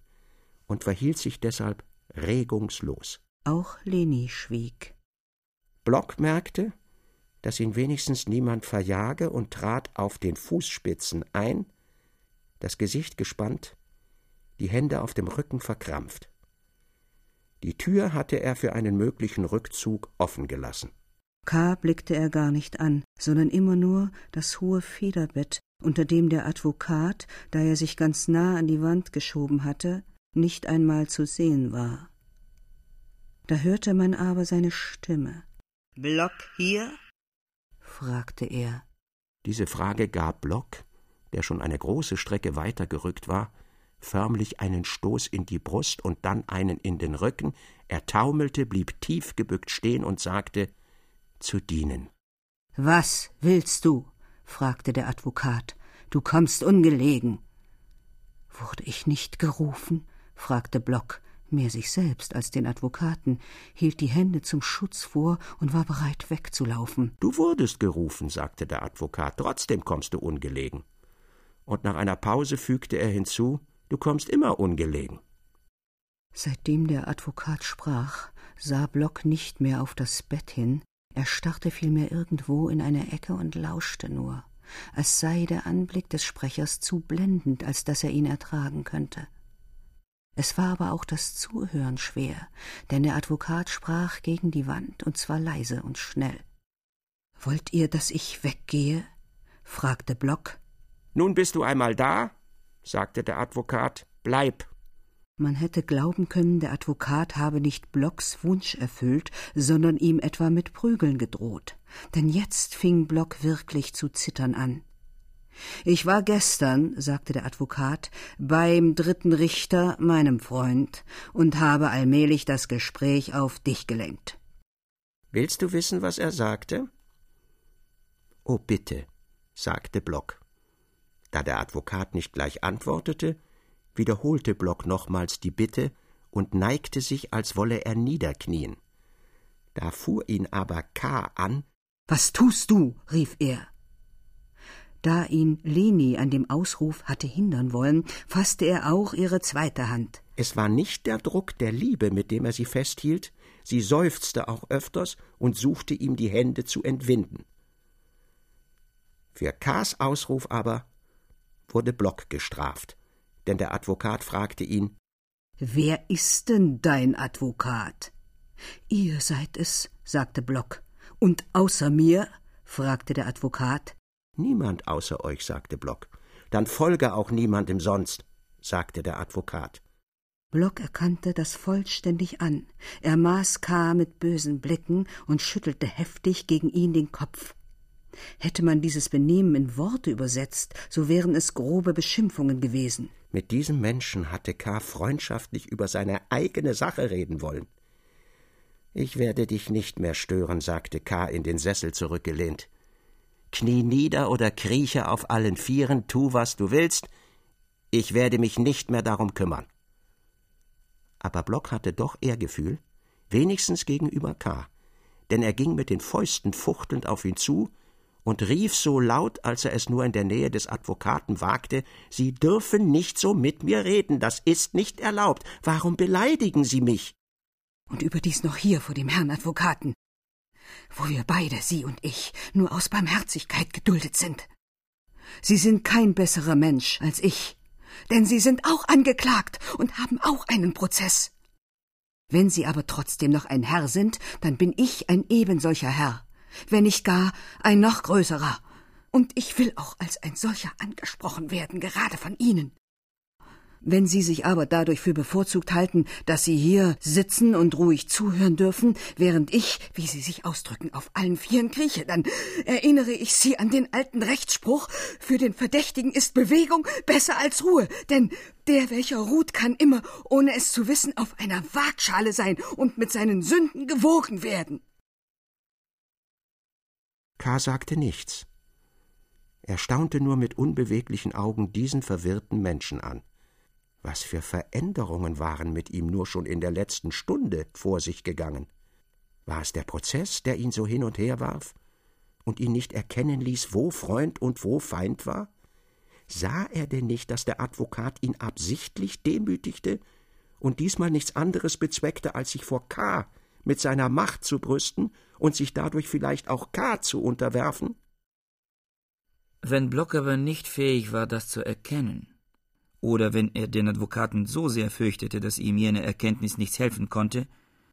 und verhielt sich deshalb regungslos. Auch Leni schwieg. Block merkte, dass ihn wenigstens niemand verjage und trat auf den Fußspitzen ein, das Gesicht gespannt, die Hände auf dem Rücken verkrampft. Die Tür hatte er für einen möglichen Rückzug offen gelassen. K. blickte er gar nicht an, sondern immer nur das hohe Federbett, unter dem der Advokat, da er sich ganz nah an die Wand geschoben hatte, nicht einmal zu sehen war. Da hörte man aber seine Stimme. Block hier? Fragte er. Diese Frage gab Block, der schon eine große Strecke weitergerückt war, förmlich einen Stoß in die Brust und dann einen in den Rücken, er taumelte, blieb tief gebückt stehen und sagte Zu dienen. Was willst du? fragte der Advokat. Du kommst ungelegen. Wurde ich nicht gerufen? fragte Block, mehr sich selbst als den Advokaten, hielt die Hände zum Schutz vor und war bereit wegzulaufen. Du wurdest gerufen, sagte der Advokat, trotzdem kommst du ungelegen. Und nach einer Pause fügte er hinzu Du kommst immer ungelegen. Seitdem der Advokat sprach, sah Block nicht mehr auf das Bett hin, er starrte vielmehr irgendwo in eine Ecke und lauschte nur, als sei der Anblick des Sprechers zu blendend, als dass er ihn ertragen könnte. Es war aber auch das Zuhören schwer, denn der Advokat sprach gegen die Wand, und zwar leise und schnell. Wollt ihr, dass ich weggehe? fragte Block. Nun bist du einmal da, sagte der Advokat, bleib. Man hätte glauben können, der Advokat habe nicht Blocks Wunsch erfüllt, sondern ihm etwa mit Prügeln gedroht. Denn jetzt fing Block wirklich zu zittern an. Ich war gestern, sagte der Advokat, beim dritten Richter, meinem Freund, und habe allmählich das Gespräch auf dich gelenkt. Willst du wissen, was er sagte? Oh bitte, sagte Block. Da der Advokat nicht gleich antwortete, wiederholte Block nochmals die Bitte und neigte sich, als wolle er niederknien. Da fuhr ihn aber K. an. Was tust du? rief er. Da ihn Leni an dem Ausruf hatte hindern wollen, fasste er auch ihre zweite Hand. Es war nicht der Druck der Liebe, mit dem er sie festhielt, sie seufzte auch öfters und suchte ihm die Hände zu entwinden. Für K.s Ausruf aber wurde Block gestraft, denn der Advokat fragte ihn Wer ist denn dein Advokat? Ihr seid es, sagte Block. Und außer mir? fragte der Advokat. Niemand außer euch, sagte Block. Dann folge auch niemandem sonst, sagte der Advokat. Block erkannte das vollständig an. Er maß K. mit bösen Blicken und schüttelte heftig gegen ihn den Kopf. Hätte man dieses Benehmen in Worte übersetzt, so wären es grobe Beschimpfungen gewesen. Mit diesem Menschen hatte K. freundschaftlich über seine eigene Sache reden wollen. Ich werde dich nicht mehr stören, sagte K. in den Sessel zurückgelehnt. Knie nieder oder krieche auf allen Vieren, tu, was du willst, ich werde mich nicht mehr darum kümmern. Aber Block hatte doch Ehrgefühl, wenigstens gegenüber K., denn er ging mit den Fäusten fuchtelnd auf ihn zu und rief so laut, als er es nur in der Nähe des Advokaten wagte Sie dürfen nicht so mit mir reden, das ist nicht erlaubt. Warum beleidigen Sie mich? Und überdies noch hier vor dem Herrn Advokaten, wo wir beide, Sie und ich, nur aus Barmherzigkeit geduldet sind. Sie sind kein besserer Mensch als ich, denn Sie sind auch angeklagt und haben auch einen Prozess. Wenn Sie aber trotzdem noch ein Herr sind, dann bin ich ein ebensolcher Herr wenn nicht gar ein noch größerer. Und ich will auch als ein solcher angesprochen werden, gerade von Ihnen. Wenn Sie sich aber dadurch für bevorzugt halten, dass Sie hier sitzen und ruhig zuhören dürfen, während ich, wie Sie sich ausdrücken, auf allen Vieren krieche, dann erinnere ich Sie an den alten Rechtsspruch, für den Verdächtigen ist Bewegung besser als Ruhe, denn der, welcher ruht, kann immer, ohne es zu wissen, auf einer Waagschale sein und mit seinen Sünden gewogen werden. K. sagte nichts. Er staunte nur mit unbeweglichen Augen diesen verwirrten Menschen an. Was für Veränderungen waren mit ihm nur schon in der letzten Stunde vor sich gegangen? War es der Prozess, der ihn so hin und her warf? und ihn nicht erkennen ließ, wo Freund und wo Feind war? Sah er denn nicht, dass der Advokat ihn absichtlich demütigte und diesmal nichts anderes bezweckte, als sich vor K. mit seiner Macht zu brüsten und sich dadurch vielleicht auch K. zu unterwerfen? Wenn Block aber nicht fähig war, das zu erkennen, oder wenn er den Advokaten so sehr fürchtete, dass ihm jene Erkenntnis nichts helfen konnte,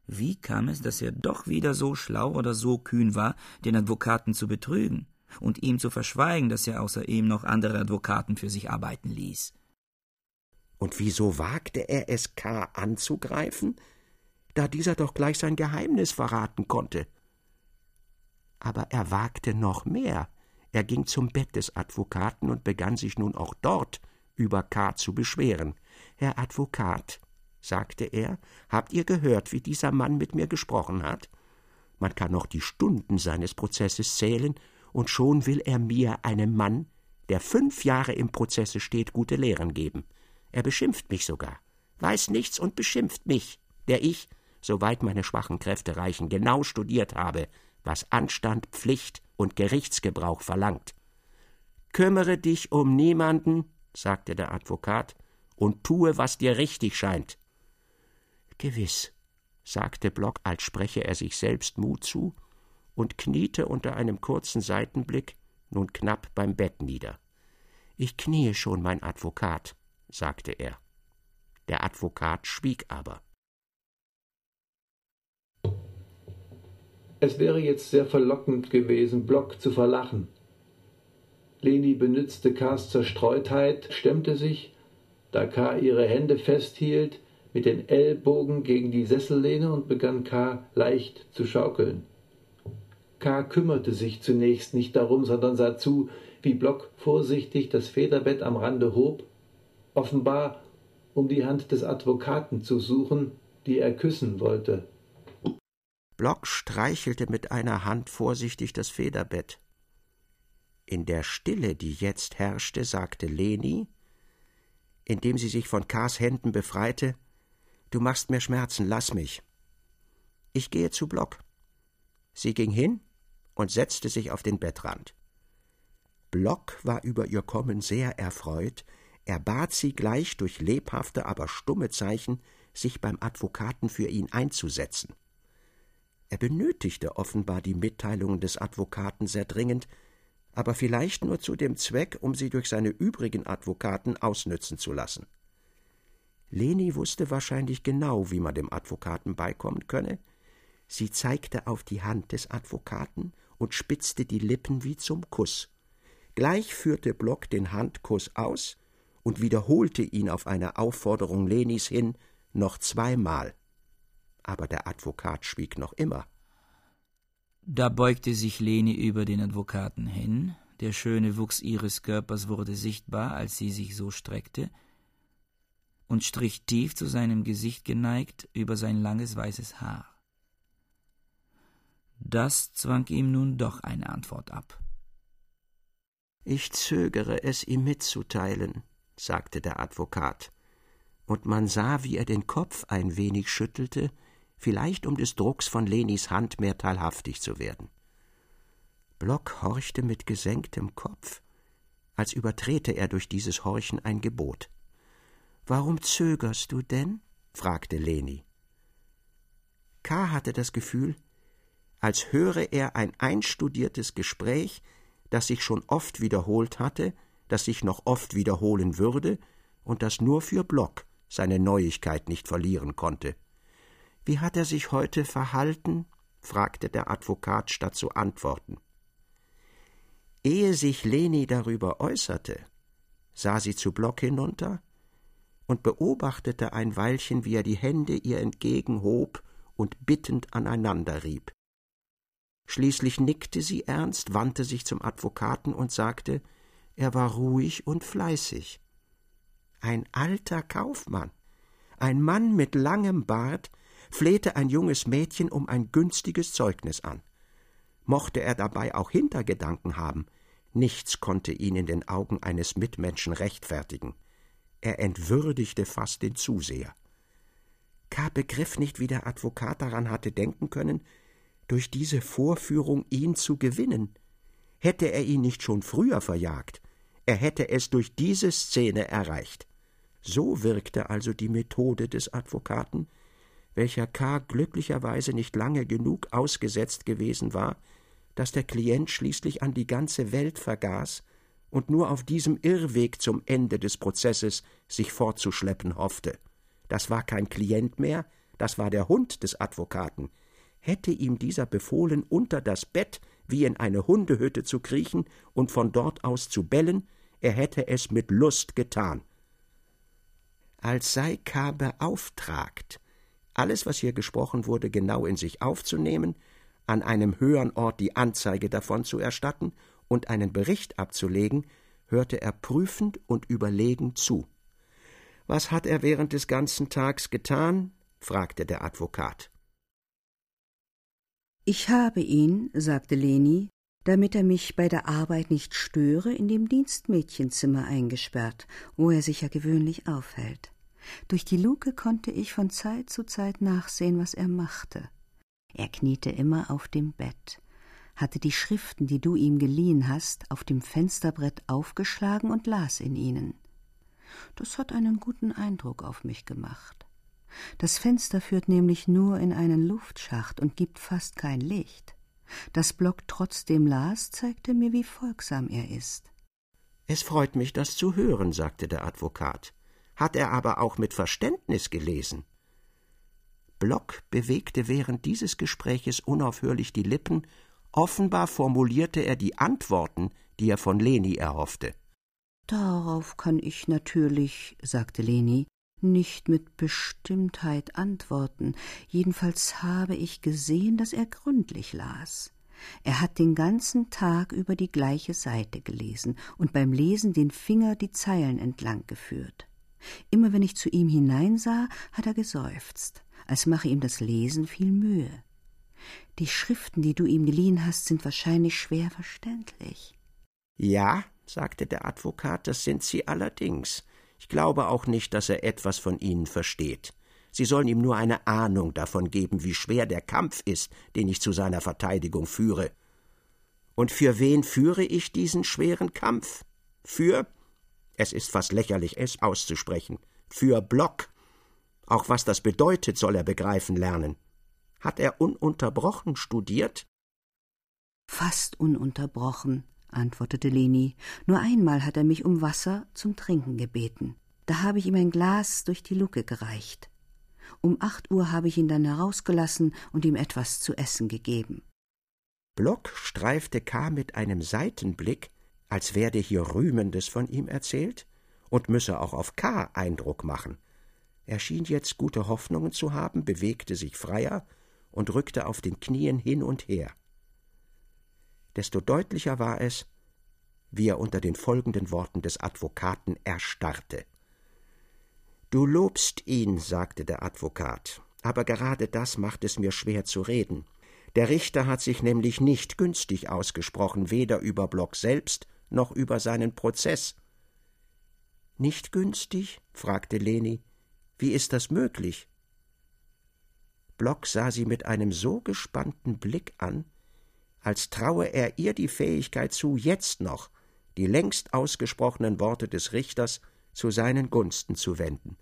wie kam es, dass er doch wieder so schlau oder so kühn war, den Advokaten zu betrügen und ihm zu verschweigen, dass er außer ihm noch andere Advokaten für sich arbeiten ließ? Und wieso wagte er es, K. anzugreifen, da dieser doch gleich sein Geheimnis verraten konnte? Aber er wagte noch mehr. Er ging zum Bett des Advokaten und begann sich nun auch dort über K. zu beschweren. Herr Advokat, sagte er, habt ihr gehört, wie dieser Mann mit mir gesprochen hat? Man kann noch die Stunden seines Prozesses zählen, und schon will er mir, einem Mann, der fünf Jahre im Prozesse steht, gute Lehren geben. Er beschimpft mich sogar, weiß nichts und beschimpft mich, der ich, soweit meine schwachen Kräfte reichen, genau studiert habe, was Anstand, Pflicht und Gerichtsgebrauch verlangt. Kümmere dich um niemanden, sagte der Advokat, und tue, was dir richtig scheint. Gewiss, sagte Block, als spreche er sich selbst Mut zu, und kniete unter einem kurzen Seitenblick nun knapp beim Bett nieder. Ich kniee schon, mein Advokat, sagte er. Der Advokat schwieg aber. Es wäre jetzt sehr verlockend gewesen, Block zu verlachen. Leni benützte Kars Zerstreutheit, stemmte sich, da K. ihre Hände festhielt, mit den Ellbogen gegen die Sessellehne und begann K. leicht zu schaukeln. K. kümmerte sich zunächst nicht darum, sondern sah zu, wie Block vorsichtig das Federbett am Rande hob, offenbar um die Hand des Advokaten zu suchen, die er küssen wollte. Block streichelte mit einer Hand vorsichtig das Federbett. In der Stille, die jetzt herrschte, sagte Leni, indem sie sich von Kars Händen befreite, Du machst mir Schmerzen, lass mich. Ich gehe zu Block. Sie ging hin und setzte sich auf den Bettrand. Block war über ihr Kommen sehr erfreut, er bat sie gleich durch lebhafte, aber stumme Zeichen, sich beim Advokaten für ihn einzusetzen. Er benötigte offenbar die Mitteilungen des Advokaten sehr dringend, aber vielleicht nur zu dem Zweck, um sie durch seine übrigen Advokaten ausnützen zu lassen. Leni wusste wahrscheinlich genau, wie man dem Advokaten beikommen könne. Sie zeigte auf die Hand des Advokaten und spitzte die Lippen wie zum Kuss. Gleich führte Block den Handkuss aus und wiederholte ihn auf eine Aufforderung Lenis hin noch zweimal. Aber der Advokat schwieg noch immer. Da beugte sich Leni über den Advokaten hin, der schöne Wuchs ihres Körpers wurde sichtbar, als sie sich so streckte, und strich tief zu seinem Gesicht geneigt über sein langes weißes Haar. Das zwang ihm nun doch eine Antwort ab. Ich zögere es ihm mitzuteilen, sagte der Advokat, und man sah, wie er den Kopf ein wenig schüttelte, vielleicht um des Drucks von Lenis Hand mehr teilhaftig zu werden. Block horchte mit gesenktem Kopf, als übertrete er durch dieses Horchen ein Gebot. Warum zögerst du denn? fragte Leni. K. hatte das Gefühl, als höre er ein einstudiertes Gespräch, das sich schon oft wiederholt hatte, das sich noch oft wiederholen würde und das nur für Block seine Neuigkeit nicht verlieren konnte. Wie hat er sich heute verhalten? fragte der Advokat statt zu antworten. Ehe sich Leni darüber äußerte, sah sie zu Block hinunter und beobachtete ein Weilchen, wie er die Hände ihr entgegenhob und bittend aneinanderrieb. Schließlich nickte sie ernst, wandte sich zum Advokaten und sagte, er war ruhig und fleißig. Ein alter Kaufmann, ein Mann mit langem Bart, flehte ein junges Mädchen um ein günstiges Zeugnis an. Mochte er dabei auch Hintergedanken haben, nichts konnte ihn in den Augen eines Mitmenschen rechtfertigen. Er entwürdigte fast den Zuseher. K. begriff nicht, wie der Advokat daran hatte denken können, durch diese Vorführung ihn zu gewinnen. Hätte er ihn nicht schon früher verjagt, er hätte es durch diese Szene erreicht. So wirkte also die Methode des Advokaten, welcher K. glücklicherweise nicht lange genug ausgesetzt gewesen war, dass der Klient schließlich an die ganze Welt vergaß und nur auf diesem Irrweg zum Ende des Prozesses sich fortzuschleppen hoffte. Das war kein Klient mehr, das war der Hund des Advokaten. Hätte ihm dieser befohlen, unter das Bett wie in eine Hundehütte zu kriechen und von dort aus zu bellen, er hätte es mit Lust getan. Als sei K. beauftragt, alles, was hier gesprochen wurde, genau in sich aufzunehmen, an einem höheren Ort die Anzeige davon zu erstatten und einen Bericht abzulegen, hörte er prüfend und überlegen zu. Was hat er während des ganzen Tags getan? fragte der Advokat. Ich habe ihn, sagte Leni, damit er mich bei der Arbeit nicht störe, in dem Dienstmädchenzimmer eingesperrt, wo er sich ja gewöhnlich aufhält. Durch die Luke konnte ich von Zeit zu Zeit nachsehen, was er machte. Er kniete immer auf dem Bett, hatte die Schriften, die du ihm geliehen hast, auf dem Fensterbrett aufgeschlagen und las in ihnen. Das hat einen guten Eindruck auf mich gemacht. Das Fenster führt nämlich nur in einen Luftschacht und gibt fast kein Licht. Das Block trotzdem las, zeigte mir, wie folgsam er ist. Es freut mich, das zu hören, sagte der Advokat. Hat er aber auch mit Verständnis gelesen? Block bewegte während dieses Gespräches unaufhörlich die Lippen, offenbar formulierte er die Antworten, die er von Leni erhoffte. Darauf kann ich natürlich, sagte Leni, nicht mit Bestimmtheit antworten, jedenfalls habe ich gesehen, dass er gründlich las. Er hat den ganzen Tag über die gleiche Seite gelesen und beim Lesen den Finger die Zeilen entlang geführt. Immer wenn ich zu ihm hineinsah, hat er geseufzt, als mache ihm das Lesen viel Mühe. Die Schriften, die du ihm geliehen hast, sind wahrscheinlich schwer verständlich. Ja, sagte der Advokat, das sind sie allerdings. Ich glaube auch nicht, dass er etwas von ihnen versteht. Sie sollen ihm nur eine Ahnung davon geben, wie schwer der Kampf ist, den ich zu seiner Verteidigung führe. Und für wen führe ich diesen schweren Kampf? Für es ist fast lächerlich, es auszusprechen, für Block. Auch was das bedeutet, soll er begreifen lernen. Hat er ununterbrochen studiert? Fast ununterbrochen, antwortete Leni. Nur einmal hat er mich um Wasser zum Trinken gebeten. Da habe ich ihm ein Glas durch die Luke gereicht. Um acht Uhr habe ich ihn dann herausgelassen und ihm etwas zu essen gegeben. Block streifte K. mit einem Seitenblick, als werde hier Rühmendes von ihm erzählt und müsse auch auf K. Eindruck machen. Er schien jetzt gute Hoffnungen zu haben, bewegte sich freier und rückte auf den Knien hin und her desto deutlicher war es, wie er unter den folgenden Worten des Advokaten erstarrte. Du lobst ihn, sagte der Advokat, aber gerade das macht es mir schwer zu reden. Der Richter hat sich nämlich nicht günstig ausgesprochen, weder über Block selbst noch über seinen Prozess. Nicht günstig? fragte Leni. Wie ist das möglich? Block sah sie mit einem so gespannten Blick an, als traue er ihr die Fähigkeit zu, jetzt noch die längst ausgesprochenen Worte des Richters zu seinen Gunsten zu wenden.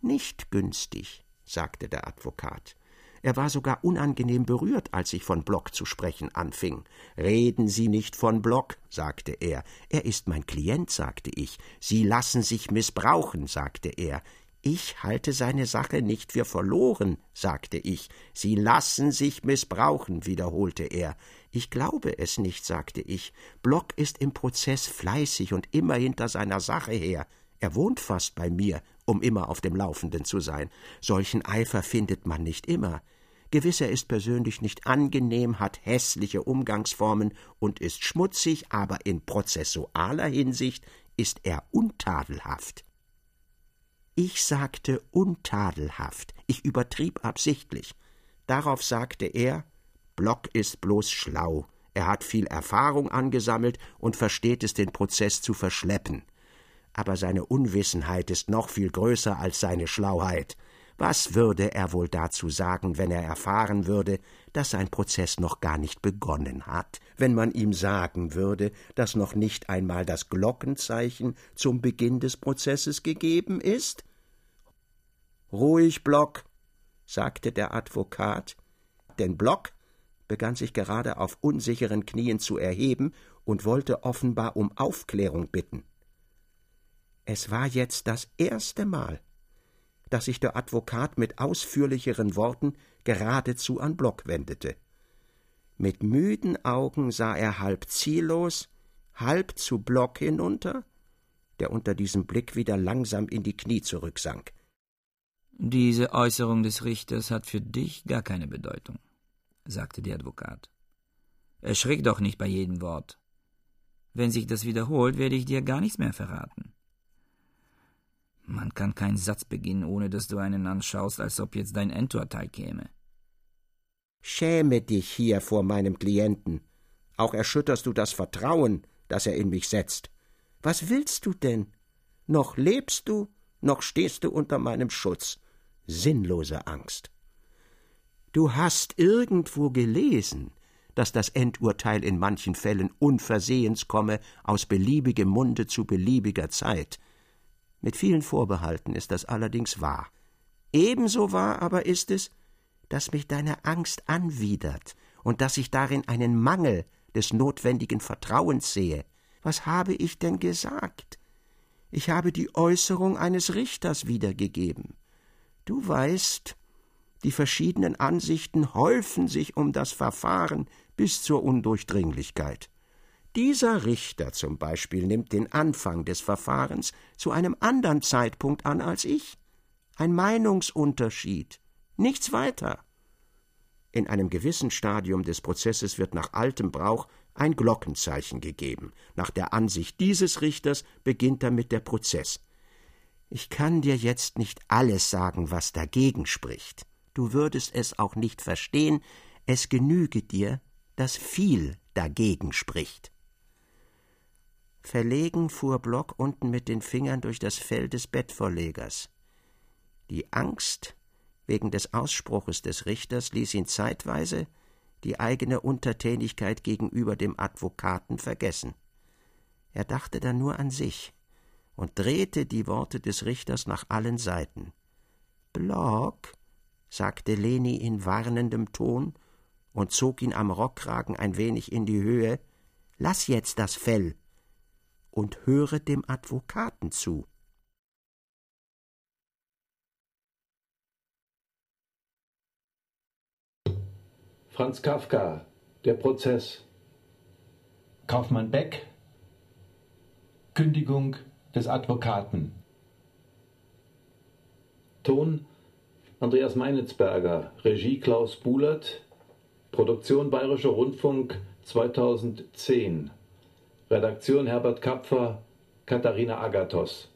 Nicht günstig, sagte der Advokat. Er war sogar unangenehm berührt, als ich von Block zu sprechen anfing. Reden Sie nicht von Block, sagte er. Er ist mein Klient, sagte ich. Sie lassen sich missbrauchen, sagte er. Ich halte seine Sache nicht für verloren, sagte ich. Sie lassen sich missbrauchen, wiederholte er. Ich glaube es nicht, sagte ich. Block ist im Prozess fleißig und immer hinter seiner Sache her. Er wohnt fast bei mir, um immer auf dem Laufenden zu sein. Solchen Eifer findet man nicht immer. Gewiss, er ist persönlich nicht angenehm, hat hässliche Umgangsformen und ist schmutzig, aber in prozessualer Hinsicht ist er untadelhaft. Ich sagte untadelhaft, ich übertrieb absichtlich. Darauf sagte er, Block ist bloß schlau, er hat viel Erfahrung angesammelt und versteht es, den Prozess zu verschleppen. Aber seine Unwissenheit ist noch viel größer als seine Schlauheit. Was würde er wohl dazu sagen, wenn er erfahren würde, dass sein Prozess noch gar nicht begonnen hat, wenn man ihm sagen würde, dass noch nicht einmal das Glockenzeichen zum Beginn des Prozesses gegeben ist? Ruhig, Block, sagte der Advokat, denn Block begann sich gerade auf unsicheren Knien zu erheben und wollte offenbar um Aufklärung bitten. Es war jetzt das erste Mal, dass sich der Advokat mit ausführlicheren Worten geradezu an Block wendete. Mit müden Augen sah er halb ziellos, halb zu Block hinunter, der unter diesem Blick wieder langsam in die Knie zurücksank. Diese Äußerung des Richters hat für dich gar keine Bedeutung, sagte der Advokat. Erschrick doch nicht bei jedem Wort. Wenn sich das wiederholt, werde ich dir gar nichts mehr verraten. Man kann keinen Satz beginnen, ohne dass du einen anschaust, als ob jetzt dein Endurteil käme. Schäme dich hier vor meinem Klienten. Auch erschütterst du das Vertrauen, das er in mich setzt. Was willst du denn? Noch lebst du, noch stehst du unter meinem Schutz. Sinnlose Angst. Du hast irgendwo gelesen, dass das Endurteil in manchen Fällen unversehens komme aus beliebigem Munde zu beliebiger Zeit, mit vielen Vorbehalten ist das allerdings wahr. Ebenso wahr aber ist es, dass mich deine Angst anwidert und dass ich darin einen Mangel des notwendigen Vertrauens sehe. Was habe ich denn gesagt? Ich habe die Äußerung eines Richters wiedergegeben. Du weißt, die verschiedenen Ansichten häufen sich um das Verfahren bis zur Undurchdringlichkeit. Dieser Richter zum Beispiel nimmt den Anfang des Verfahrens zu einem anderen Zeitpunkt an als ich. Ein Meinungsunterschied. Nichts weiter. In einem gewissen Stadium des Prozesses wird nach altem Brauch ein Glockenzeichen gegeben. Nach der Ansicht dieses Richters beginnt damit der Prozess. Ich kann dir jetzt nicht alles sagen, was dagegen spricht. Du würdest es auch nicht verstehen, es genüge dir, dass viel dagegen spricht. Verlegen fuhr Block unten mit den Fingern durch das Fell des Bettvorlegers. Die Angst wegen des Ausspruches des Richters ließ ihn zeitweise die eigene Untertänigkeit gegenüber dem Advokaten vergessen. Er dachte dann nur an sich und drehte die Worte des Richters nach allen Seiten. Block, sagte Leni in warnendem Ton und zog ihn am Rockkragen ein wenig in die Höhe, lass jetzt das Fell und höre dem Advokaten zu. Franz Kafka, der Prozess. Kaufmann Beck, Kündigung des Advokaten. Ton Andreas Meinitzberger, Regie Klaus Buhlert, Produktion Bayerischer Rundfunk 2010. Redaktion Herbert Kapfer, Katharina Agathos